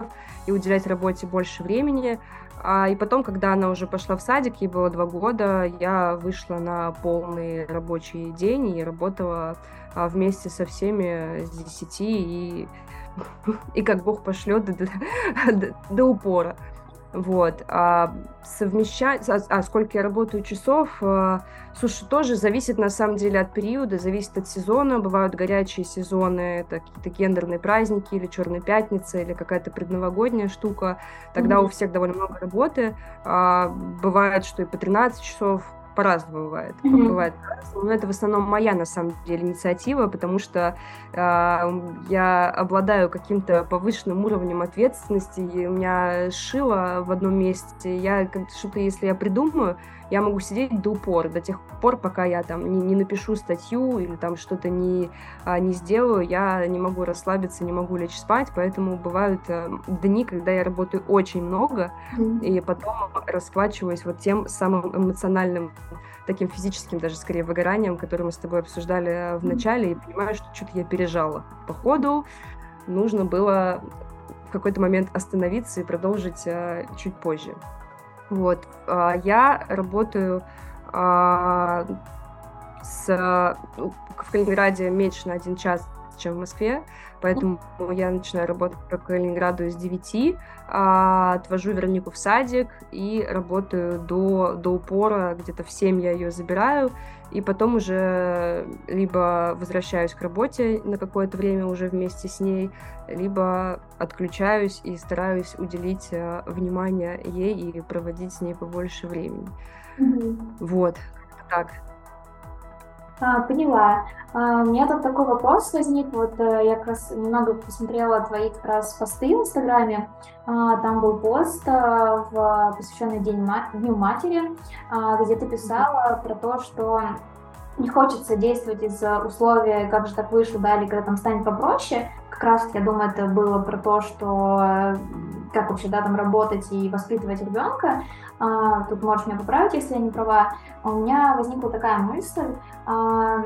и уделять работе больше времени. А, и потом, когда она уже пошла в садик, ей было два года, я вышла на полный рабочий день и работала а, вместе со всеми с 10 и, и как Бог пошлет до, до, до упора. Вот. А совмещать, а, а сколько я работаю часов, а, слушай, тоже зависит на самом деле от периода, зависит от сезона. Бывают горячие сезоны, это какие-то гендерные праздники или Черная пятница, или какая-то предновогодняя штука. Тогда mm-hmm. у всех довольно много работы. А, бывает, что и по 13 часов, по-разному бывает. Mm-hmm. Бывает Но это в основном моя, на самом деле, инициатива, потому что э, я обладаю каким-то повышенным уровнем ответственности, и у меня шило в одном месте. Я что-то, если я придумаю, я могу сидеть до упора, до тех пор, пока я там не, не напишу статью или там что-то не, а, не сделаю, я не могу расслабиться, не могу лечь спать, поэтому бывают а, дни, когда я работаю очень много, mm-hmm. и потом расплачиваюсь вот тем самым эмоциональным таким физическим даже скорее выгоранием, которое мы с тобой обсуждали в начале, и понимаю, что что-то я пережала. По ходу нужно было в какой-то момент остановиться и продолжить а, чуть позже. Вот. А, я работаю а, с, ну, в Калининграде меньше на один час, чем в Москве, поэтому я начинаю работать по Калининграду с 9, а, отвожу Веронику в садик и работаю до, до упора, где-то в 7 я ее забираю, и потом уже либо возвращаюсь к работе на какое-то время уже вместе с ней, либо отключаюсь и стараюсь уделить э, внимание ей и проводить с ней побольше времени. Mm-hmm. Вот, так. А, поняла. А, у меня тут такой вопрос возник. Вот э, я как раз немного посмотрела твои как раз посты в Инстаграме. А, там был пост э, в посвященный День Дню матери, где ты писала про то, что не хочется действовать из условий, как же так вышло, да, или когда там станет попроще. Как раз, я думаю, это было про то, что э, как вообще, да, там работать и воспитывать ребенка. А, тут можешь меня поправить, если я не права. У меня возникла такая мысль, а,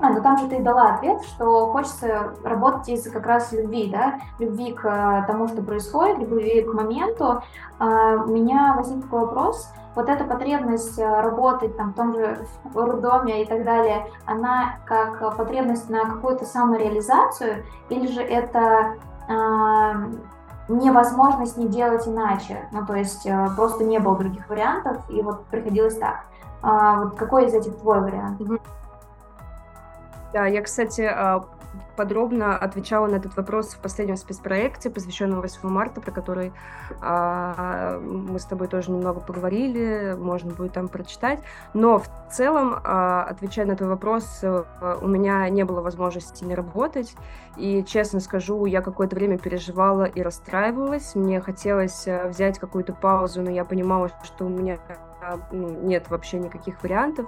а, ну там же ты дала ответ, что хочется работать из как раз любви, да, любви к э, тому, что происходит, любви к моменту. А, у меня возник такой вопрос, вот эта потребность э, работать там в том же роддоме и так далее, она как потребность на какую-то самореализацию, или же это а, невозможность не делать иначе, ну то есть э, просто не было других вариантов, и вот приходилось так. А, вот какой из этих твой вариант? Да, я, кстати, а, подробно отвечала на этот вопрос в последнем спецпроекте, посвященном 8 марта, про который а, мы с тобой тоже немного поговорили, можно будет там прочитать. Но в целом, а, отвечая на твой вопрос, а, у меня не было возможности не работать. И, честно скажу, я какое-то время переживала и расстраивалась. Мне хотелось а, взять какую-то паузу, но я понимала, что у меня ну, нет вообще никаких вариантов.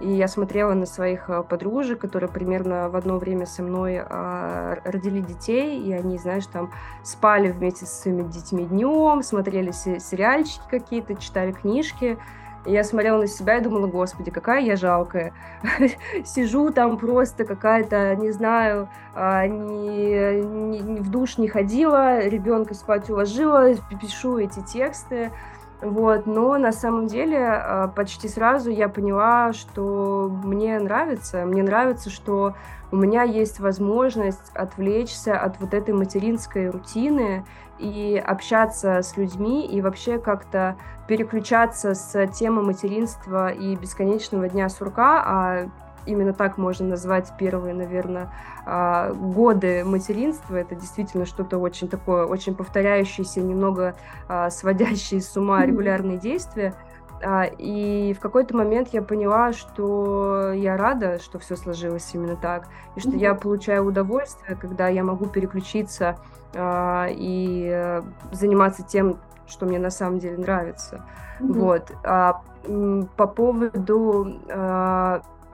И я смотрела на своих э, подружек, которые примерно в одно время со мной э, родили детей, и они, знаешь, там спали вместе со своими детьми днем, смотрели сериальчики какие-то, читали книжки. И я смотрела на себя и думала, господи, какая я жалкая. Сижу там просто какая-то, не знаю, а, ни, ни, ни в душ не ходила, ребенка спать уложила, пишу эти тексты. Вот, но на самом деле а, почти сразу я поняла, что мне нравится. Мне нравится, что у меня есть возможность отвлечься от вот этой материнской рутины и общаться с людьми и вообще как-то переключаться с темы материнства и бесконечного дня сурка, а именно так можно назвать первые, наверное, а, годы материнства. Это действительно что-то очень такое, очень повторяющееся, немного а, сводящее с ума регулярные действия. А, и в какой-то момент я поняла, что я рада, что все сложилось именно так, и что я получаю удовольствие, когда я могу переключиться и э, заниматься тем, что мне на самом деле нравится. Mm-hmm. Вот. А по поводу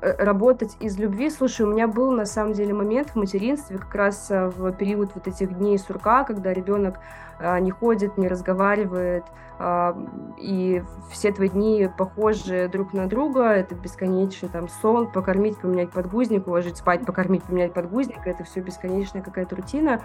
работать из любви. Слушай, у меня был на самом деле момент в материнстве, как раз э, в период вот этих дней сурка, когда ребенок а, не ходит, не разговаривает, а, и все твои дни похожи друг на друга, это бесконечный там сон, покормить, поменять подгузник, уложить спать, покормить, поменять подгузник, это все бесконечная какая-то рутина.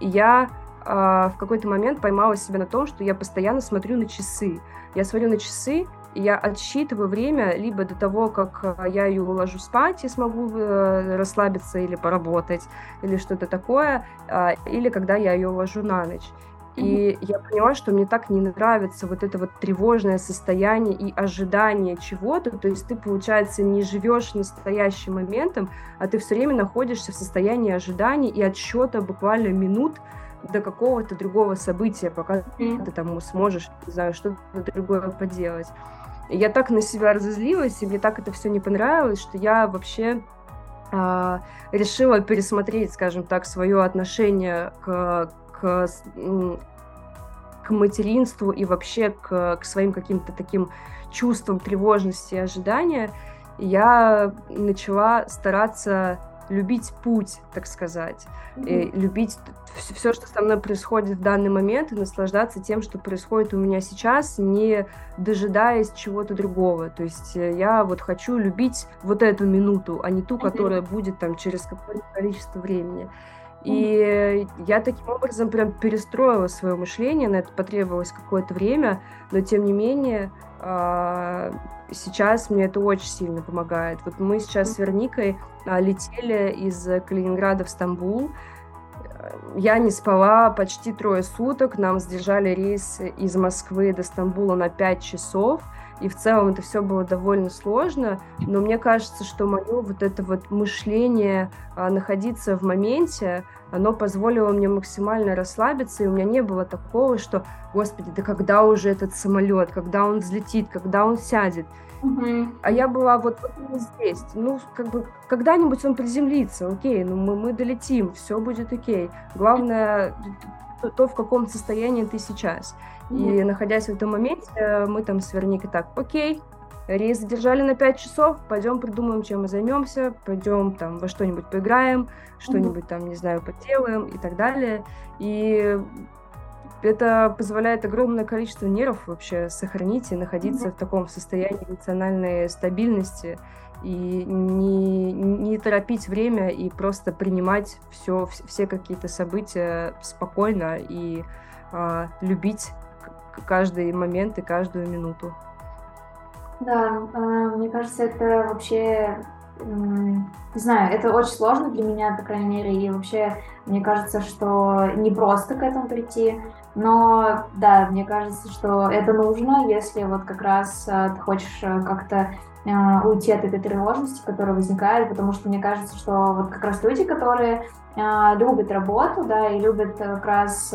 И я а, в какой-то момент поймала себя на том, что я постоянно смотрю на часы. Я смотрю на часы, я отсчитываю время либо до того, как э, я ее уложу спать и смогу э, расслабиться или поработать, или что-то такое, а, или когда я ее уложу на ночь. И я поняла, что мне так не нравится вот это вот тревожное состояние и ожидание чего-то. То есть ты, получается, не живешь настоящим моментом, а ты все время находишься в состоянии ожидания и отсчета буквально минут до какого-то другого события, пока ты там сможешь, не знаю, что-то другое поделать я так на себя разозлилась, и мне так это все не понравилось, что я вообще э, решила пересмотреть, скажем так, свое отношение к, к, к материнству и вообще к, к своим каким-то таким чувствам тревожности и ожидания. я начала стараться любить путь, так сказать, mm-hmm. и любить все, что со мной происходит в данный момент, и наслаждаться тем, что происходит у меня сейчас, не дожидаясь чего-то другого. То есть э, я вот хочу любить вот эту минуту, а не ту, которая mm-hmm. будет там через какое-то количество времени. И я таким образом прям перестроила свое мышление, на это потребовалось какое-то время, но тем не менее а, сейчас мне это очень сильно помогает. Вот мы сейчас с Верникой а, летели из Калининграда в Стамбул, я не спала почти трое суток, нам сдержали рейс из Москвы до Стамбула на 5 часов, и в целом это все было довольно сложно, но мне кажется, что мое вот это вот мышление, а, находиться в моменте, оно позволило мне максимально расслабиться, и у меня не было такого, что, господи, да когда уже этот самолет, когда он взлетит, когда он сядет. А я была вот, вот здесь. Ну, как бы, когда-нибудь он приземлится, окей, ну мы, мы долетим, все будет окей. Главное то, то, в каком состоянии ты сейчас. И находясь в этом моменте, мы там с Верникой так, окей, рейс задержали на 5 часов, пойдем придумаем, чем мы займемся, пойдем там во что-нибудь поиграем, что-нибудь там, не знаю, поделаем и так далее. И это позволяет огромное количество нервов вообще сохранить и находиться mm-hmm. в таком состоянии эмоциональной стабильности и не, не торопить время и просто принимать все, все какие-то события спокойно и а, любить каждый момент и каждую минуту. Да, а, мне кажется, это вообще не знаю, это очень сложно для меня, по крайней мере, и вообще мне кажется, что не просто к этому прийти, но да, мне кажется, что это нужно, если вот как раз э, ты хочешь э, как-то уйти от этой тревожности, которая возникает, потому что мне кажется, что вот как раз люди, которые любят работу, да, и любят как раз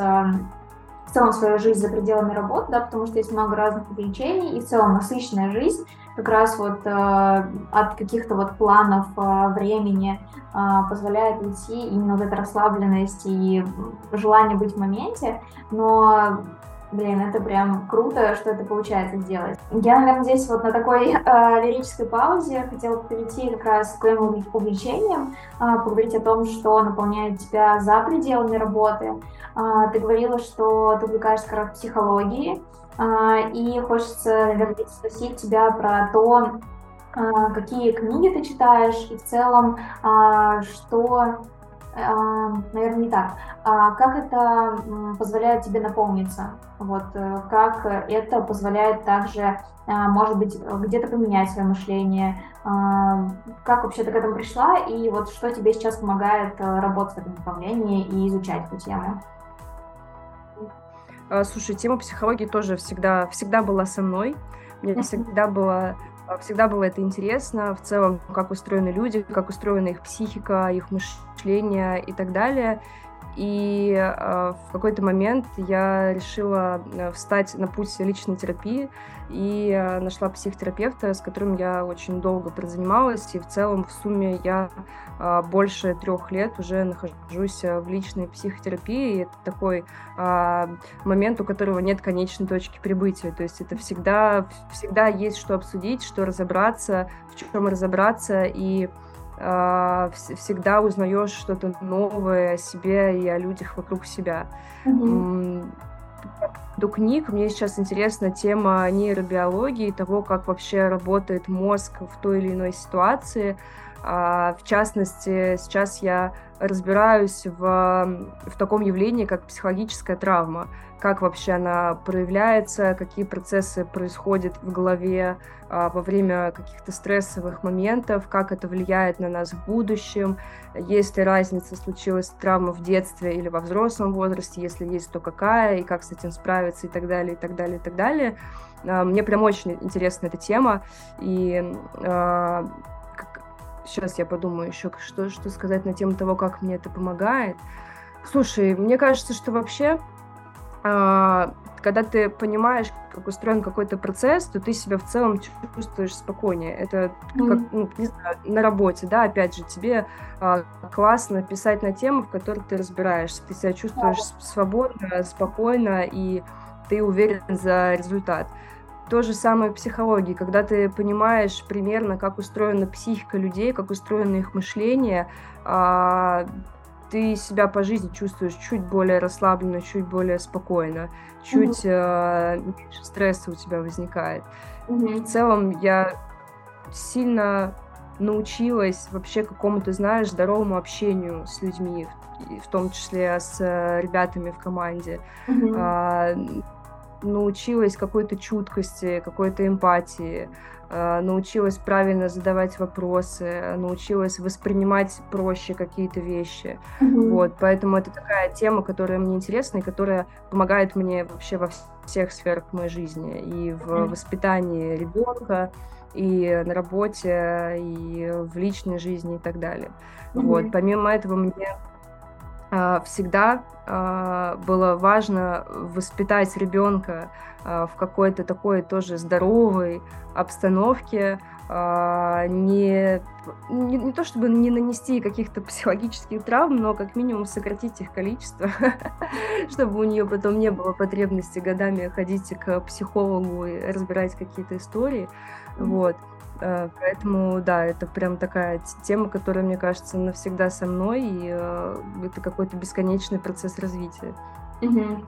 в целом свою жизнь за пределами работы, да, потому что есть много разных увлечений, и в целом насыщенная жизнь как раз вот э, от каких-то вот планов э, времени э, позволяет уйти именно вот эта расслабленность и желание быть в моменте, но Блин, это прям круто, что это получается сделать. Я, наверное, здесь вот на такой э, лирической паузе хотела перейти как раз к твоим увлечениям, э, поговорить о том, что наполняет тебя за пределами работы. Э, ты говорила, что ты увлекаешься как раз психологией, э, и хочется, наверное, спросить тебя про то, э, какие книги ты читаешь, и в целом, э, что наверное, не так. А как это позволяет тебе наполниться? Вот, э, как это позволяет также, а, может быть, где-то поменять свое мышление? А, как вообще ты к этому пришла? И вот что тебе сейчас помогает э, работать в этом направлении и изучать эту тему? А, слушай, тема психологии тоже всегда, всегда была со мной. Мне всегда было всегда было это интересно, в целом, как устроены люди, как устроена их психика, их мышление и так далее. И э, в какой-то момент я решила э, встать на путь личной терапии и э, нашла психотерапевта, с которым я очень долго прозанималась. И в целом в сумме я э, больше трех лет уже нахожусь в личной психотерапии. И это такой э, момент, у которого нет конечной точки прибытия. То есть это всегда, всегда есть что обсудить, что разобраться, в чем разобраться. И всегда узнаешь что-то новое о себе и о людях вокруг себя. Mm-hmm. До книг мне сейчас интересна тема нейробиологии, того, как вообще работает мозг в той или иной ситуации. А, в частности, сейчас я разбираюсь в, в таком явлении, как психологическая травма, как вообще она проявляется, какие процессы происходят в голове а, во время каких-то стрессовых моментов, как это влияет на нас в будущем, есть ли разница, случилась травма в детстве или во взрослом возрасте, если есть, то какая, и как с этим справиться, и так далее, и так далее, и так далее. А, мне прям очень интересна эта тема, и Сейчас я подумаю еще, что, что сказать на тему того, как мне это помогает. Слушай, мне кажется, что вообще, э, когда ты понимаешь, как устроен какой-то процесс, то ты себя в целом чувствуешь спокойнее. Это mm-hmm. как, ну, не знаю, на работе, да, опять же, тебе э, классно писать на тему, в которой ты разбираешься. Ты себя чувствуешь свободно, спокойно, и ты уверен за результат. То же самое в психологии, когда ты понимаешь примерно, как устроена психика людей, как устроено их мышление, а, ты себя по жизни чувствуешь чуть более расслабленно, чуть более спокойно, чуть mm-hmm. меньше стресса у тебя возникает. Mm-hmm. В целом я сильно научилась вообще какому-то, знаешь, здоровому общению с людьми, в том числе с э, ребятами в команде. Mm-hmm. Научилась какой-то чуткости, какой-то эмпатии, а, научилась правильно задавать вопросы, научилась воспринимать проще какие-то вещи. Mm-hmm. Вот, поэтому это такая тема, которая мне интересна и которая помогает мне вообще во всех сферах моей жизни и в mm-hmm. воспитании ребенка, и на работе, и в личной жизни и так далее. Mm-hmm. Вот, помимо этого мне всегда а, было важно воспитать ребенка а, в какой-то такой тоже здоровой обстановке, не, не, не то чтобы не нанести каких-то психологических травм, но как минимум сократить их количество, чтобы у нее потом не было потребности годами ходить к психологу и разбирать какие-то истории. Вот. Э, поэтому, да, это прям такая тема, которая, мне кажется, навсегда со мной, и э, это какой-то бесконечный процесс развития. Угу.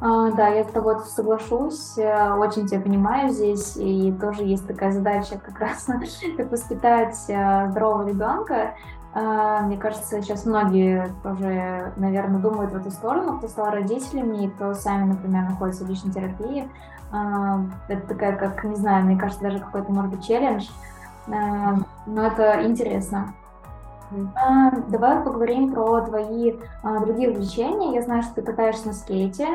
А, да, я с тобой соглашусь, э, очень тебя понимаю здесь, и тоже есть такая задача как раз, как воспитать здорового ребенка. А, мне кажется, сейчас многие тоже, наверное, думают в эту сторону, кто стал родителями, и кто сами, например, находятся в личной терапии. А, это такая, как, не знаю, мне кажется, даже какой-то, может быть, челлендж, а, но это интересно. Давай поговорим про твои другие увлечения. Я знаю, что ты катаешься на скейте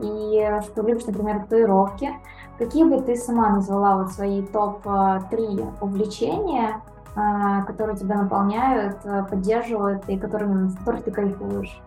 и что любишь, например, татуировки. Какие бы ты сама назвала вот свои топ-3 увлечения, которые тебя наполняют, поддерживают и которыми, которых ты кайфуешь?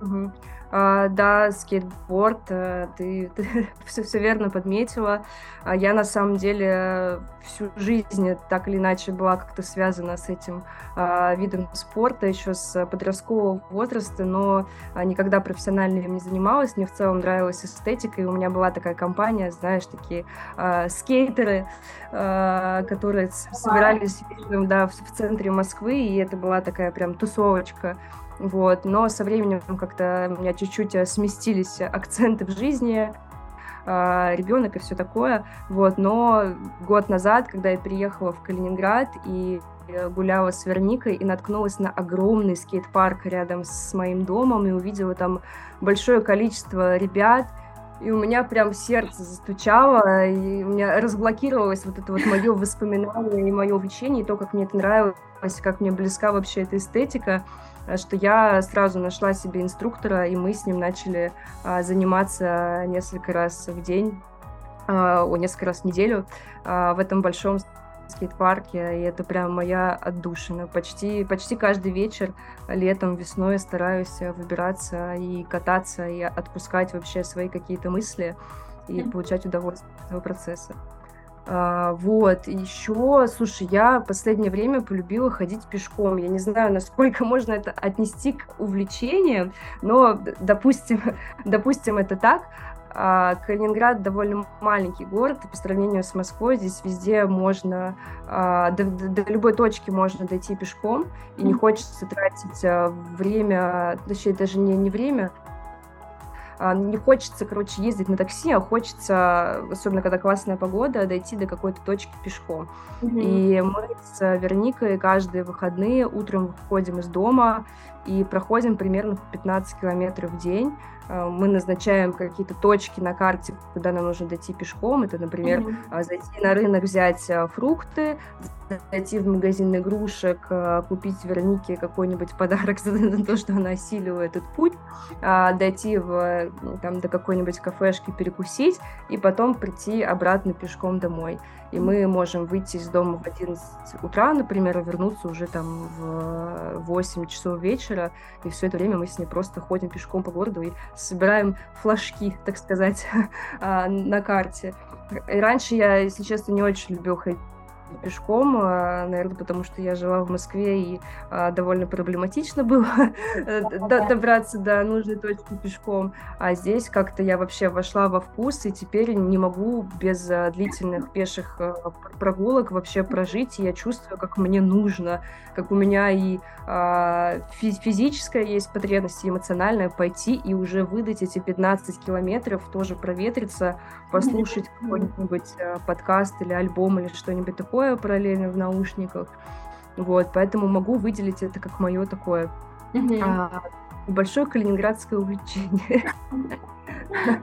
Угу. А, да, скейтборд, э, ты, ты все, все верно подметила. А я на самом деле всю жизнь так или иначе была как-то связана с этим а, видом спорта еще с подросткового возраста, но а, никогда профессионально им не занималась. Мне в целом нравилась эстетика, и у меня была такая компания, знаешь, такие а, скейтеры, а, которые собирались да, в, в центре Москвы, и это была такая прям тусовочка вот, но со временем как-то у меня чуть-чуть э, сместились акценты в жизни, а, ребенок и все такое, вот, но год назад, когда я приехала в Калининград и э, гуляла с Верникой и наткнулась на огромный скейт-парк рядом с моим домом и увидела там большое количество ребят, и у меня прям сердце застучало, и у меня разблокировалось вот это вот мое воспоминание и мое увлечение, и то, как мне это нравилось, как мне близка вообще эта эстетика. Э, что я сразу нашла себе инструктора, и мы с ним начали а, заниматься несколько раз в день, а, о, несколько раз в неделю а, в этом большом скейт-парке, и это прям моя отдушина. Почти, почти каждый вечер летом, весной стараюсь выбираться и кататься, и отпускать вообще свои какие-то мысли и получать удовольствие от этого процесса. А, вот, еще, слушай, я в последнее время полюбила ходить пешком. Я не знаю, насколько можно это отнести к увлечениям, но, допустим, допустим, это так. А, Калининград довольно маленький город, и по сравнению с Москвой здесь везде можно, а, до, до, до любой точки можно дойти пешком, и не хочется тратить время, точнее даже не, не время, не хочется, короче, ездить на такси, а хочется, особенно когда классная погода, дойти до какой-то точки пешком. Mm-hmm. И мы с Верникой каждые выходные утром выходим из дома и проходим примерно 15 километров в день. А, мы назначаем какие-то точки на карте, куда нам нужно дойти пешком. Это, например, mm-hmm. зайти на рынок, взять фрукты, зайти в магазин игрушек, купить Вернике какой-нибудь подарок за то, что она осиливает этот путь, дойти в, ну, там, до какой-нибудь кафешки перекусить и потом прийти обратно пешком домой. И мы можем выйти из дома в 11 утра, например, и вернуться уже там в 8 часов вечера, и все это время мы с ней просто ходим пешком по городу и собираем флажки, так сказать, а, на карте. И раньше я, если честно, не очень любил ходить пешком, а, наверное, потому что я жила в Москве и а, довольно проблематично было э, добраться до нужной точки пешком. А здесь как-то я вообще вошла во вкус и теперь не могу без длительных пеших прогулок вообще прожить. И я чувствую, как мне нужно, как у меня и физическая есть потребность, и эмоциональная пойти и уже выдать эти 15 километров, тоже проветриться, послушать какой-нибудь подкаст или альбом или что-нибудь такое такое параллельно в наушниках. Вот, поэтому могу выделить это как мое такое mm-hmm. а, большое калининградское увлечение.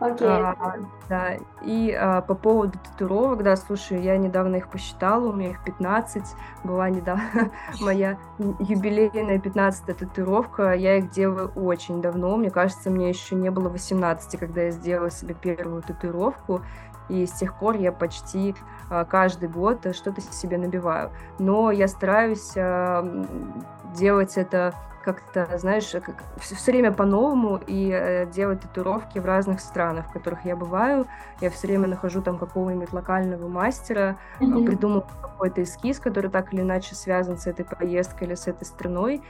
Окей. Okay. А, да, и а, по поводу татуировок, да, слушай, я недавно их посчитала, у меня их 15, была недавно моя юбилейная 15 татуировка, я их делаю очень давно, мне кажется, мне еще не было 18, когда я сделала себе первую татуировку, и с тех пор я почти а, каждый год что-то себе набиваю. Но я стараюсь а, делать это как-то, знаешь, как, все время по-новому и э, делать татуировки в разных странах, в которых я бываю. Я все время нахожу там какого-нибудь локального мастера, mm-hmm. придумал какой-то эскиз, который так или иначе связан с этой поездкой или с этой страной,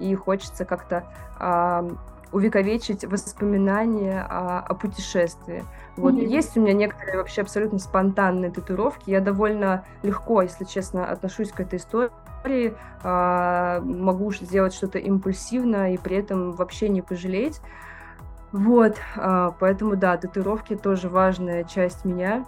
и хочется как-то э, увековечить воспоминания о, о путешествии. Вот mm-hmm. есть у меня некоторые вообще абсолютно спонтанные татуировки. Я довольно легко, если честно, отношусь к этой истории истории, а, могу сделать что-то импульсивно и при этом вообще не пожалеть. Вот, а, поэтому да, татуировки тоже важная часть меня.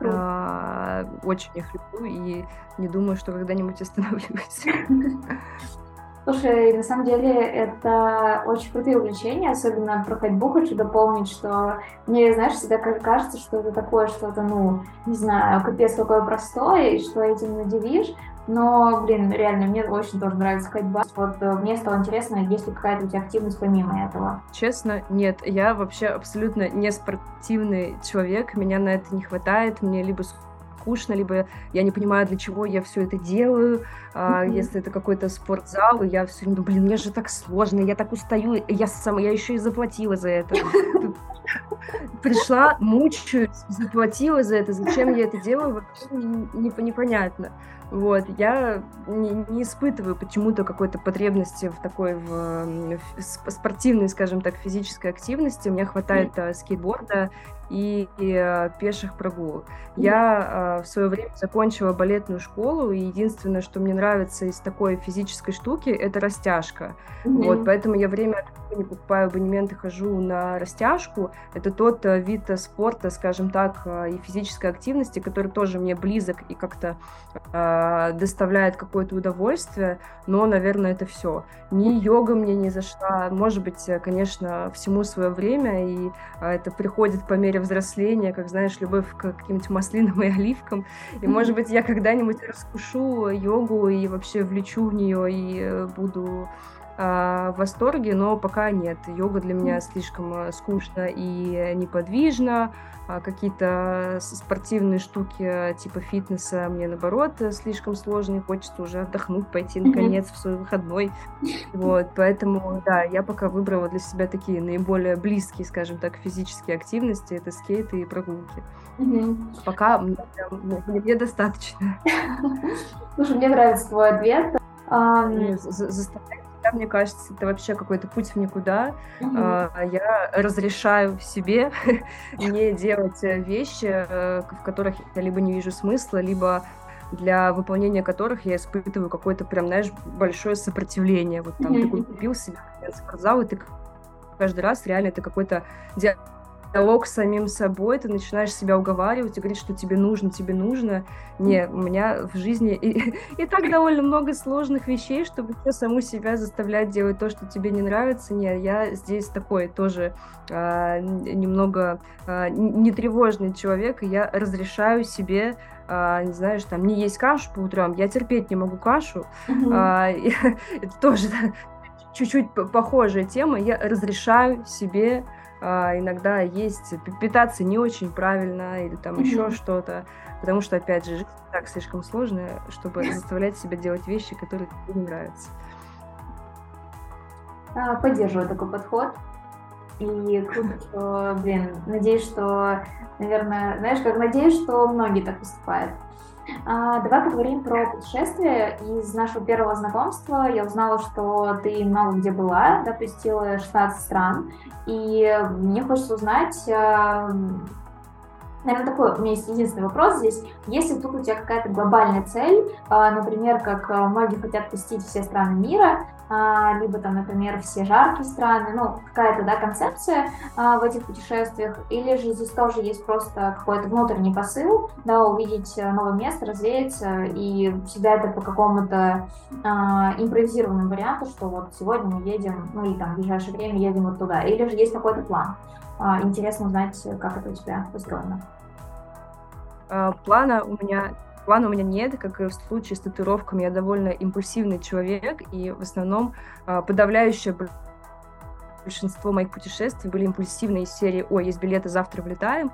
А, очень их люблю и не думаю, что когда-нибудь остановлюсь. Слушай, на самом деле это очень крутые увлечения, особенно про ходьбу хочу дополнить, что мне, знаешь, всегда кажется, что это такое что-то, ну, не знаю, капец какое простое, и что этим надевишь, но, блин, реально, мне очень тоже нравится ходьба. Вот э, мне стало интересно, есть ли какая-то у тебя активность помимо этого? Честно, нет. Я вообще абсолютно не спортивный человек. Меня на это не хватает. Мне либо скучно, либо я не понимаю, для чего я все это делаю. Mm-hmm. Если это какой-то спортзал, я все время думаю, блин, мне же так сложно, я так устаю, я сама, я еще и заплатила за это. Пришла, мучаюсь, заплатила за это, зачем я это делаю, вообще непонятно. Вот, я не, не испытываю почему-то какой-то потребности в такой в, в спортивной, скажем так, физической активности. Мне хватает mm. скейтборда и, и э, пеших прогулок. Я э, в свое время закончила балетную школу, и единственное, что мне нравится из такой физической штуки, это растяжка. Mm-hmm. Вот, поэтому я время от времени покупаю абонемент и хожу на растяжку. Это тот э, вид спорта, скажем так, э, и физической активности, который тоже мне близок и как-то э, доставляет какое-то удовольствие, но, наверное, это все. Ни йога мне не зашла, может быть, э, конечно, всему свое время, и э, это приходит по мере взросления, как, знаешь, любовь к каким-нибудь маслинам и оливкам. И, может быть, я когда-нибудь раскушу йогу и вообще влечу в нее и э, буду в восторге, но пока нет. Йога для меня слишком э, скучно и неподвижно. А какие-то спортивные штуки типа фитнеса мне наоборот слишком сложные. Хочется уже отдохнуть, пойти наконец в свой выходной. Вот, поэтому да, я пока выбрала для себя такие наиболее близкие, скажем так, физические активности. Это скейты и прогулки. Пока мне, мне достаточно. Слушай, мне нравится твой ответ. Заставлять себя, мне кажется, это вообще какой-то путь в никуда. Mm-hmm. Я разрешаю себе не делать вещи, э, в которых я либо не вижу смысла, либо для выполнения которых я испытываю какое-то прям, знаешь, большое сопротивление. Вот там mm-hmm. ты купил себе спортзал, и ты каждый раз реально это какой-то диалог с самим собой, ты начинаешь себя уговаривать и говорить, что тебе нужно, тебе нужно. Не, у меня в жизни и, и так довольно много сложных вещей, чтобы еще саму себя заставлять делать то, что тебе не нравится. Не, я здесь такой тоже а, немного а, нетревожный человек, и я разрешаю себе а, не знаешь, там не есть кашу по утрам, я терпеть не могу кашу. Mm-hmm. А, это тоже чуть-чуть похожая тема. Я разрешаю себе а, иногда есть питаться не очень правильно или там mm-hmm. еще что-то, потому что, опять же, жизнь так слишком сложная, чтобы заставлять себя делать вещи, которые тебе не нравятся. А, поддерживаю такой подход. И круто, что, блин, надеюсь, что, наверное, знаешь, как надеюсь, что многие так поступают. А, давай поговорим про путешествия. Из нашего первого знакомства я узнала, что ты много где была, да, посетила 16 стран. И мне хочется узнать, а, Наверное, такой у меня есть единственный вопрос здесь. Если тут у тебя какая-то глобальная цель, а, например, как а, многие хотят посетить все страны мира, а, либо там, например, все жаркие страны, ну, какая-то, да, концепция в этих путешествиях, или же здесь тоже есть просто какой-то внутренний посыл, да, увидеть новое место, развеяться и всегда это по какому-то импровизированному варианту, что вот сегодня мы едем, ну, и там в ближайшее время едем вот туда, или же есть какой-то план. Интересно узнать, как это у тебя устроено. А, плана у меня плана у меня нет, как и в случае с татуировками. Я довольно импульсивный человек, и в основном а, подавляющее большинство моих путешествий были импульсивные из серии «Ой, есть билеты, завтра влетаем».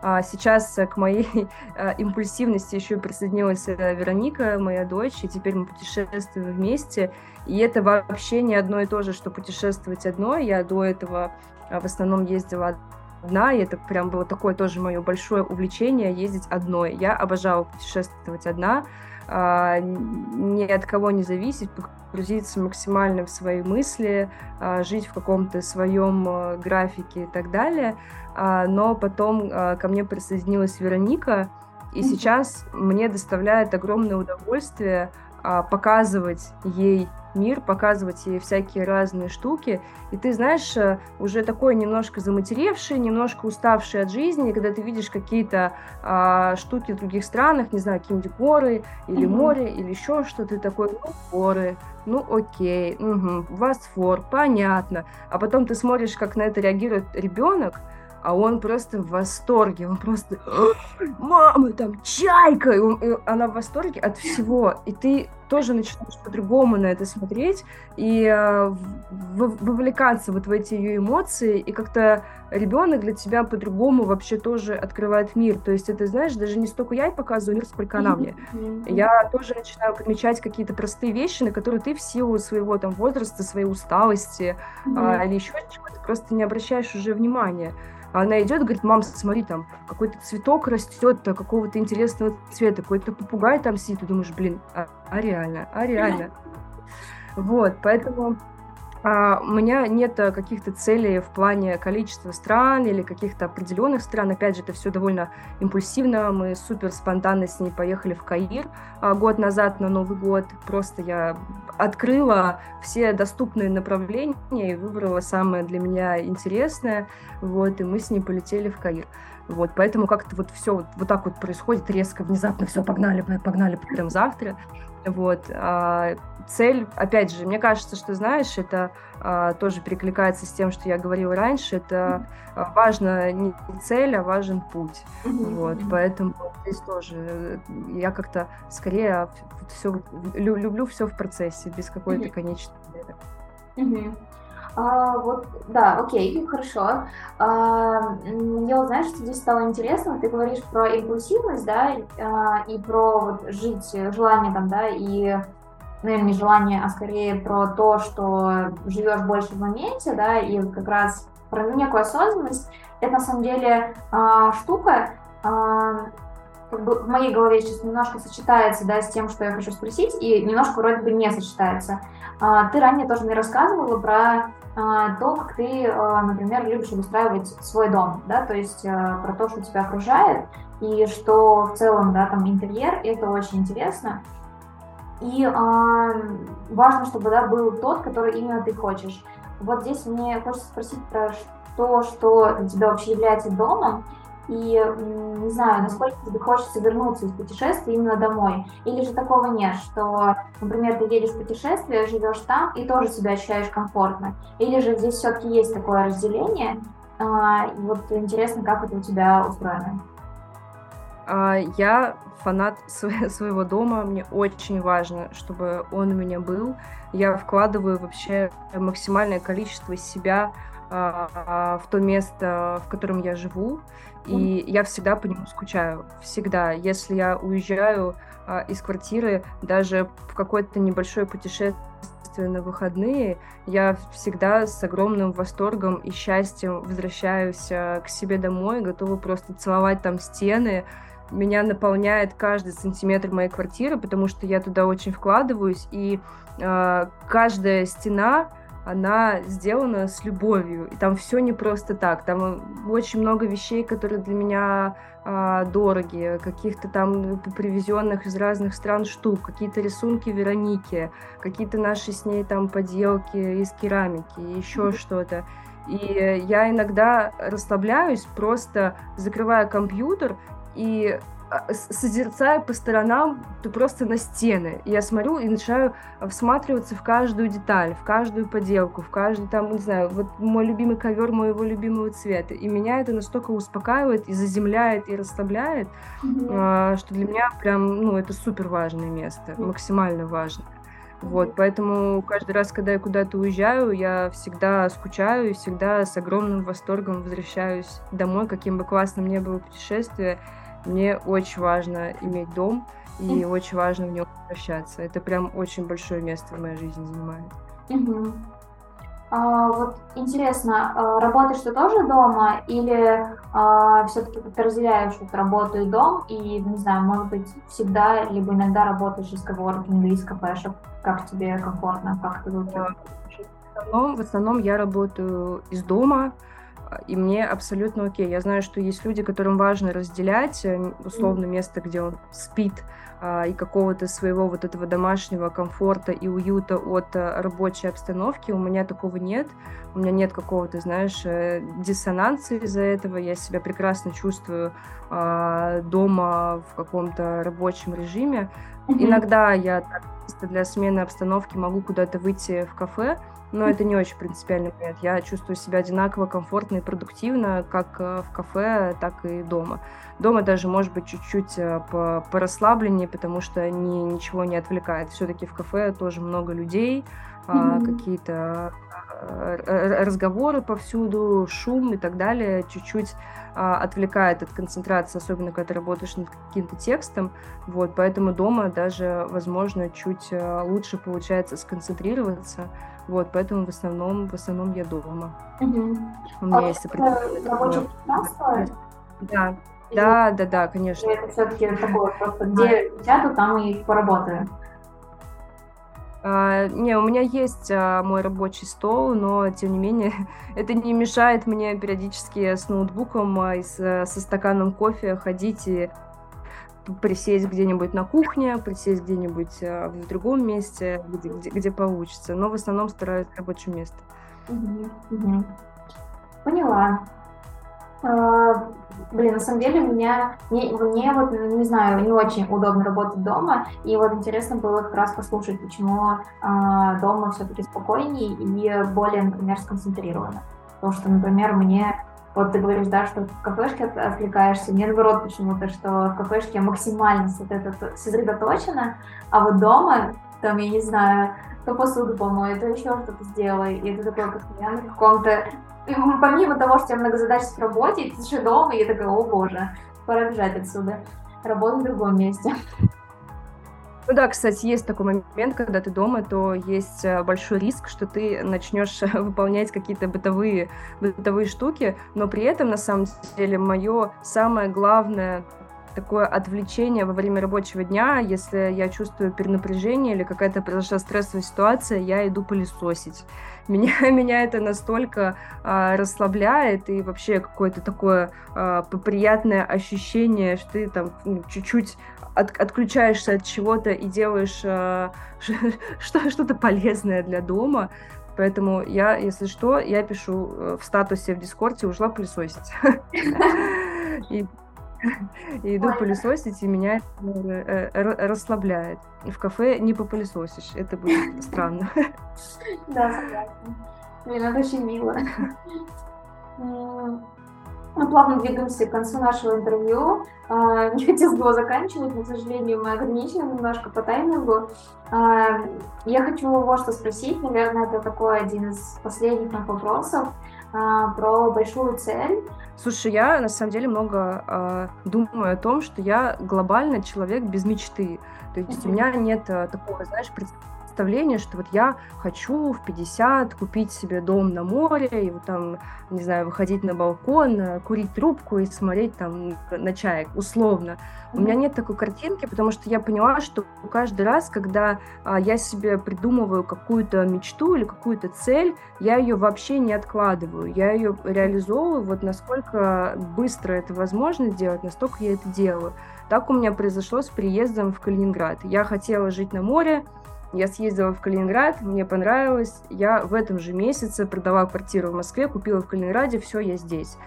А сейчас к моей импульсивности еще присоединилась э, Вероника, моя дочь, и теперь мы путешествуем вместе. И это вообще не одно и то же, что путешествовать одно. Я до этого в основном ездила одна, и это прям было такое тоже мое большое увлечение ездить одной. Я обожала путешествовать одна, а, ни от кого не зависеть, погрузиться максимально в свои мысли, а, жить в каком-то своем а, графике и так далее. Но потом ко мне присоединилась Вероника, и сейчас мне доставляет огромное удовольствие показывать ей мир, показывать ей всякие разные штуки. И ты знаешь, э, уже такой немножко заматеревший, немножко уставший от жизни, когда ты видишь какие-то а, штуки в других странах, не знаю, какие-нибудь горы или mm-hmm. море, или еще что-то, ты такой, ну, горы, ну, окей, угу, Босфор, понятно. А потом ты смотришь, как на это реагирует ребенок, а он просто в восторге, он просто, мама, там чайка, и, он, и она в восторге от всего, и ты тоже начинаешь по-другому на это смотреть и э, вовлекаться вот в эти ее эмоции, и как-то ребенок для тебя по-другому вообще тоже открывает мир. То есть это, знаешь, даже не столько я ей показываю мир, сколько она мне. Я тоже начинаю подмечать какие-то простые вещи, на которые ты в силу своего там возраста, своей усталости mm-hmm. э, или еще чего-то просто не обращаешь уже внимания. Она идет, говорит, мам, смотри, там какой-то цветок растет какого-то интересного цвета, какой-то попугай там сидит, ты думаешь, блин, а, а реально, а реально. Вот, поэтому а, у меня нет э, каких-то целей в плане количества стран или каких-то определенных стран. Опять же, это все довольно импульсивно. Мы супер спонтанно с ней поехали в Каир а, год назад на Новый год. Просто я открыла все доступные направления и выбрала самое для меня интересное. Вот, и мы с ней полетели в Каир. Вот, поэтому как-то вот все вот, вот так вот происходит резко, внезапно все, погнали, погнали прям завтра. Вот, а, цель, опять же, мне кажется, что, знаешь, это а, тоже перекликается с тем, что я говорила раньше, это а, важно не цель, а важен путь. Mm-hmm. Вот, поэтому здесь тоже э, я как-то скорее все люблю все в процессе, без какой-то mm-hmm. конечной цели. Mm-hmm. А, вот, да, окей, хорошо. А, мне вот, знаешь, что здесь стало интересно, ты говоришь про импульсивность, да, а, и про вот, жить, желание там, да, и наверное, не желание, а скорее про то, что живешь больше в моменте, да, и как раз про некую осознанность, это на самом деле э, штука, э, как бы в моей голове сейчас немножко сочетается, да, с тем, что я хочу спросить, и немножко вроде бы не сочетается. Э, ты ранее тоже мне рассказывала про э, то, как ты, э, например, любишь обустраивать свой дом, да, то есть э, про то, что тебя окружает, и что в целом, да, там интерьер, это очень интересно. И э, важно, чтобы да, был тот, который именно ты хочешь. Вот здесь мне хочется спросить про то, что для тебя вообще является домом, и не знаю, насколько тебе хочется вернуться из путешествия именно домой. Или же такого нет, что, например, ты едешь в путешествие, живешь там и тоже себя ощущаешь комфортно. Или же здесь все-таки есть такое разделение. А, и вот интересно, как это у тебя устроено. А, я фанат своего дома, мне очень важно, чтобы он у меня был. Я вкладываю вообще максимальное количество себя а, в то место, в котором я живу, и я всегда по нему скучаю, всегда. Если я уезжаю а, из квартиры, даже в какое-то небольшое путешествие на выходные, я всегда с огромным восторгом и счастьем возвращаюсь к себе домой, готова просто целовать там стены, меня наполняет каждый сантиметр моей квартиры, потому что я туда очень вкладываюсь, и э, каждая стена она сделана с любовью, и там все не просто так, там очень много вещей, которые для меня а, дороги, каких-то там привезенных из разных стран штук, какие-то рисунки Вероники, какие-то наши с ней там поделки из керамики, еще что-то. И я иногда расслабляюсь, просто закрывая компьютер и а, созерцаю по сторонам, то просто на стены. я смотрю и начинаю всматриваться в каждую деталь, в каждую поделку, в каждый там, не знаю, вот мой любимый ковер моего любимого цвета. И меня это настолько успокаивает и заземляет, и расслабляет, mm-hmm. что для меня прям, ну, это супер важное место, максимально важно. Вот, поэтому каждый раз, когда я куда-то уезжаю, я всегда скучаю и всегда с огромным восторгом возвращаюсь домой, каким бы классным ни было путешествие. Мне очень важно иметь дом, и очень важно в нем возвращаться. Это прям очень большое место в моей жизни занимает. Угу. А, вот интересно, а, работаешь ты тоже дома или а, все-таки ты разделяешь вот работу и дом и, не знаю, может быть, всегда либо иногда работаешь из коворкинга из кафешек? Как тебе комфортно, как ты выбираешь? В основном, в основном я работаю из дома, и мне абсолютно окей. Я знаю, что есть люди, которым важно разделять э, условно место, где он спит, а, и какого-то своего вот этого домашнего комфорта и уюта от э, рабочей обстановки. У меня такого нет. У меня нет какого-то, знаешь, э, диссонанса из-за этого. Я себя прекрасно чувствую а, дома в каком-то рабочем режиме. Иногда я так, для смены обстановки могу куда-то выйти в кафе, но это не очень принципиальный момент. Я чувствую себя одинаково комфортно и продуктивно, как э, в кафе, так и дома. Дома даже, может быть, чуть-чуть э, по порасслабленнее, потому что ни, ничего не отвлекает. Все-таки в кафе тоже много людей, mm-hmm. какие-то э, разговоры повсюду, шум и так далее, чуть-чуть а, отвлекает от концентрации, особенно когда ты работаешь над каким-то текстом. Вот, поэтому дома даже, возможно, чуть лучше получается сконцентрироваться. Вот, поэтому в основном, в основном я дома. Угу. У меня а есть определенное... Да, да, да, да, конечно. Это все-таки такое, просто где сяду, там и поработаю. А, не, у меня есть а, мой рабочий стол, но тем не менее это не мешает мне периодически с ноутбуком а, и с, со стаканом кофе ходить и присесть где-нибудь на кухне, присесть где-нибудь э, в другом месте, где, где, где получится. Но в основном стараюсь рабочее место. Поняла. А, блин, на самом деле меня мне, мне вот не знаю не очень удобно работать дома и вот интересно было как раз послушать, почему а, дома все-таки спокойнее и более, например, сконцентрировано. Потому что, например, мне вот ты говоришь, да, что в кафешке отвлекаешься. Мне наоборот почему-то, что в кафешке максимально сосредоточена, а вот дома, там, я не знаю, то посуду помой, то еще что-то сделай. И это такое постоянно в каком-то... Помимо того, что у тебя многозадачность в работе, ты еще дома, и я такая, о боже, пора бежать отсюда. Работать в другом месте. Ну да, кстати, есть такой момент, когда ты дома, то есть э, большой риск, что ты начнешь выполнять какие-то бытовые, бытовые штуки, но при этом, на самом деле, мое самое главное такое отвлечение во время рабочего дня, если я чувствую перенапряжение или какая-то произошла стрессовая ситуация, я иду пылесосить. Меня, меня это настолько а, расслабляет и вообще какое-то такое а, приятное ощущение, что ты там ну, чуть-чуть от, отключаешься от чего-то и делаешь э, что-то полезное для дома. Поэтому я, если что, я пишу э, в статусе в Дискорде «ушла пылесосить». И, иду пылесосить, и меня э, расслабляет. И в кафе не попылесосишь, это будет странно. Да, согласна. Блин, это очень мило. Мы плавно двигаемся к концу нашего интервью. А, не хотелось бы его заканчивать, но, к сожалению, мы ограничены немножко по таймингу. А, я хочу вот что спросить, наверное, это такой один из последних моих вопросов а, про большую цель. Слушай, я на самом деле много думаю о том, что я глобально человек без мечты. То есть у меня нет такого, знаешь, представление, что вот я хочу в 50 купить себе дом на море, и вот там, не знаю, выходить на балкон, э, курить трубку и смотреть там на чаек, условно. У меня нет такой картинки, потому что я поняла, что каждый раз, когда а, я себе придумываю какую-то мечту или какую-то цель, я ее вообще не откладываю. Я ее реализовываю вот насколько быстро это возможно сделать, настолько я это делаю. Так у меня произошло с приездом в Калининград. Я хотела жить на море, я съездила в Калининград, мне понравилось. Я в этом же месяце продала квартиру в Москве, купила в Калининграде, все, я здесь.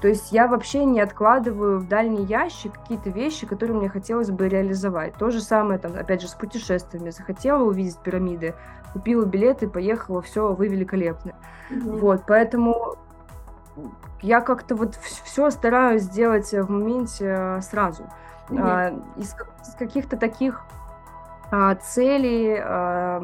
То есть я вообще не откладываю в дальний ящик какие-то вещи, которые мне хотелось бы реализовать. То же самое, там, опять же, с путешествиями. Захотела увидеть пирамиды, купила билеты, поехала, все, вы великолепны. Mm-hmm. Вот, поэтому я как-то вот все стараюсь сделать в моменте э, сразу. Mm-hmm. А, из, из каких-то таких а, целей, а,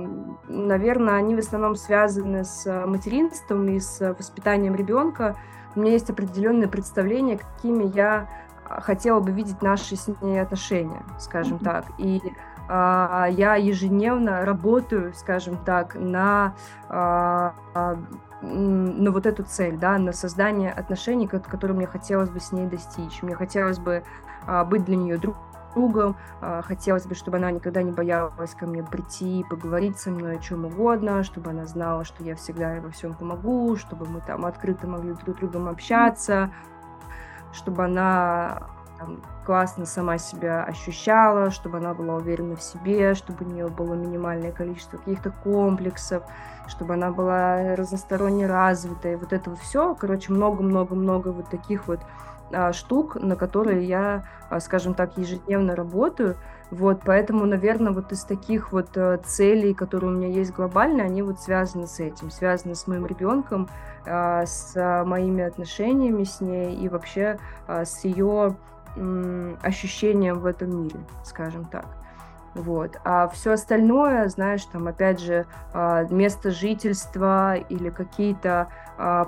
наверное, они в основном связаны с материнством и с воспитанием ребенка у меня есть определенное представление, какими я а, хотела бы видеть наши с ней отношения, скажем mm-hmm. так. И а, я ежедневно работаю, скажем так, на, а, на вот эту цель, да, на создание отношений, которые мне хотелось бы с ней достичь. Мне хотелось бы а, быть для нее другом другом. А, хотелось бы, чтобы она никогда не боялась ко мне прийти, поговорить со мной о чем угодно, чтобы она знала, что я всегда ей во всем помогу, чтобы мы там открыто могли друг с другом общаться, чтобы она там, классно сама себя ощущала, чтобы она была уверена в себе, чтобы у нее было минимальное количество каких-то комплексов, чтобы она была разносторонне развита, и вот это вот все, короче, много-много-много вот таких вот штук, на которые я, а, скажем так, ежедневно работаю. Вот, поэтому, наверное, вот из таких вот а, целей, которые у меня есть глобальные, они вот связаны с этим, связаны с моим ребенком, с моими отношениями с ней и вообще с ее ощущением в этом мире, скажем так. Вот. А все остальное, знаешь, там, опять же, а, место жительства или какие-то а,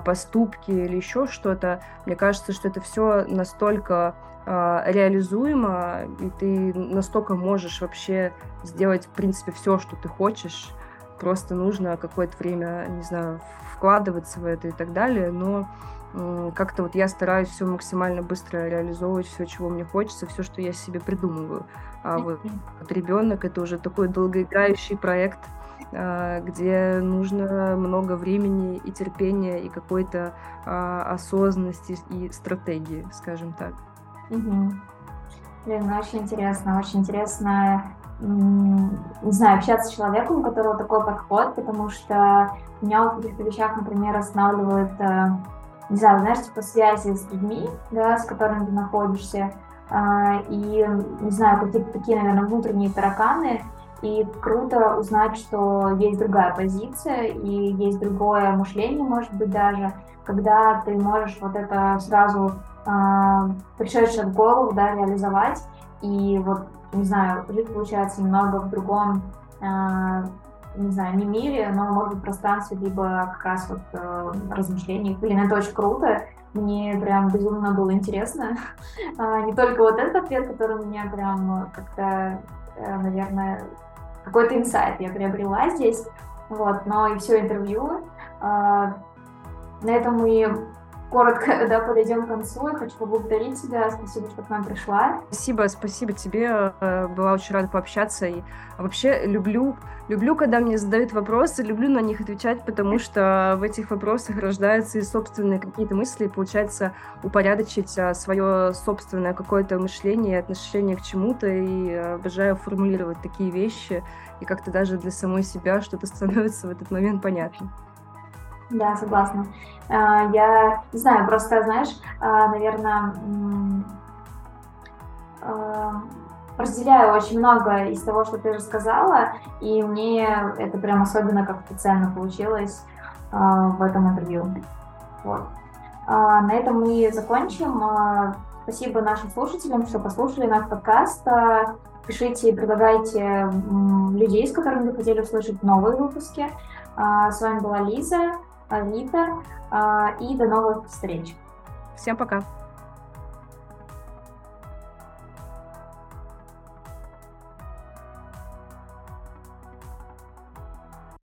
поступки или еще что-то, мне кажется, что это все настолько а, реализуемо, и ты настолько можешь вообще сделать, в принципе, все, что ты хочешь. Просто нужно какое-то время, не знаю, вкладываться в это и так далее, но как-то вот я стараюсь все максимально быстро реализовывать, все, чего мне хочется, все, что я себе придумываю. А вот, вот ребенок это уже такой долгоиграющий проект, а, где нужно много времени и терпения и какой-то а, осознанности и стратегии, скажем так. Угу. Блин, ну очень интересно, очень интересно, не знаю, общаться с человеком, у которого такой подход, потому что меня в каких-то вещах, например, останавливает э, не знаю, знаешь, типа связи с людьми, да, с которыми ты находишься, а, и, не знаю, какие-то такие, наверное, внутренние тараканы, и круто узнать, что есть другая позиция, и есть другое мышление, может быть, даже, когда ты можешь вот это сразу а, пришедшее в голову, да, реализовать, и вот, не знаю, жить, получается, немного в другом а, не знаю, не мире, но, может быть, пространстве, либо как раз вот э, размышлений. Блин, это очень круто. Мне прям безумно было интересно. а, не только вот этот ответ, который меня прям как-то, э, наверное, какой-то инсайт я приобрела здесь, вот, но и все интервью. А, на этом мы коротко да, подойдем к концу. Я хочу поблагодарить тебя. Спасибо, что к нам пришла. Спасибо, спасибо тебе. Э, была очень рада пообщаться. И вообще люблю, люблю, когда мне задают вопросы, люблю на них отвечать, потому что в этих вопросах рождаются и собственные какие-то мысли, и получается упорядочить а, свое собственное какое-то мышление и отношение к чему-то. И обожаю формулировать такие вещи. И как-то даже для самой себя что-то становится в этот момент понятно. Да, согласна. А, я не знаю, просто, знаешь, а, наверное, а, разделяю очень много из того, что ты рассказала, и мне это прям особенно как-то ценно получилось в этом интервью. Вот. На этом мы закончим. Спасибо нашим слушателям, что послушали наш подкаст. Пишите, предлагайте людей, с которыми вы хотели услышать новые выпуски. С вами была Лиза. Авито. И до новых встреч. Всем пока.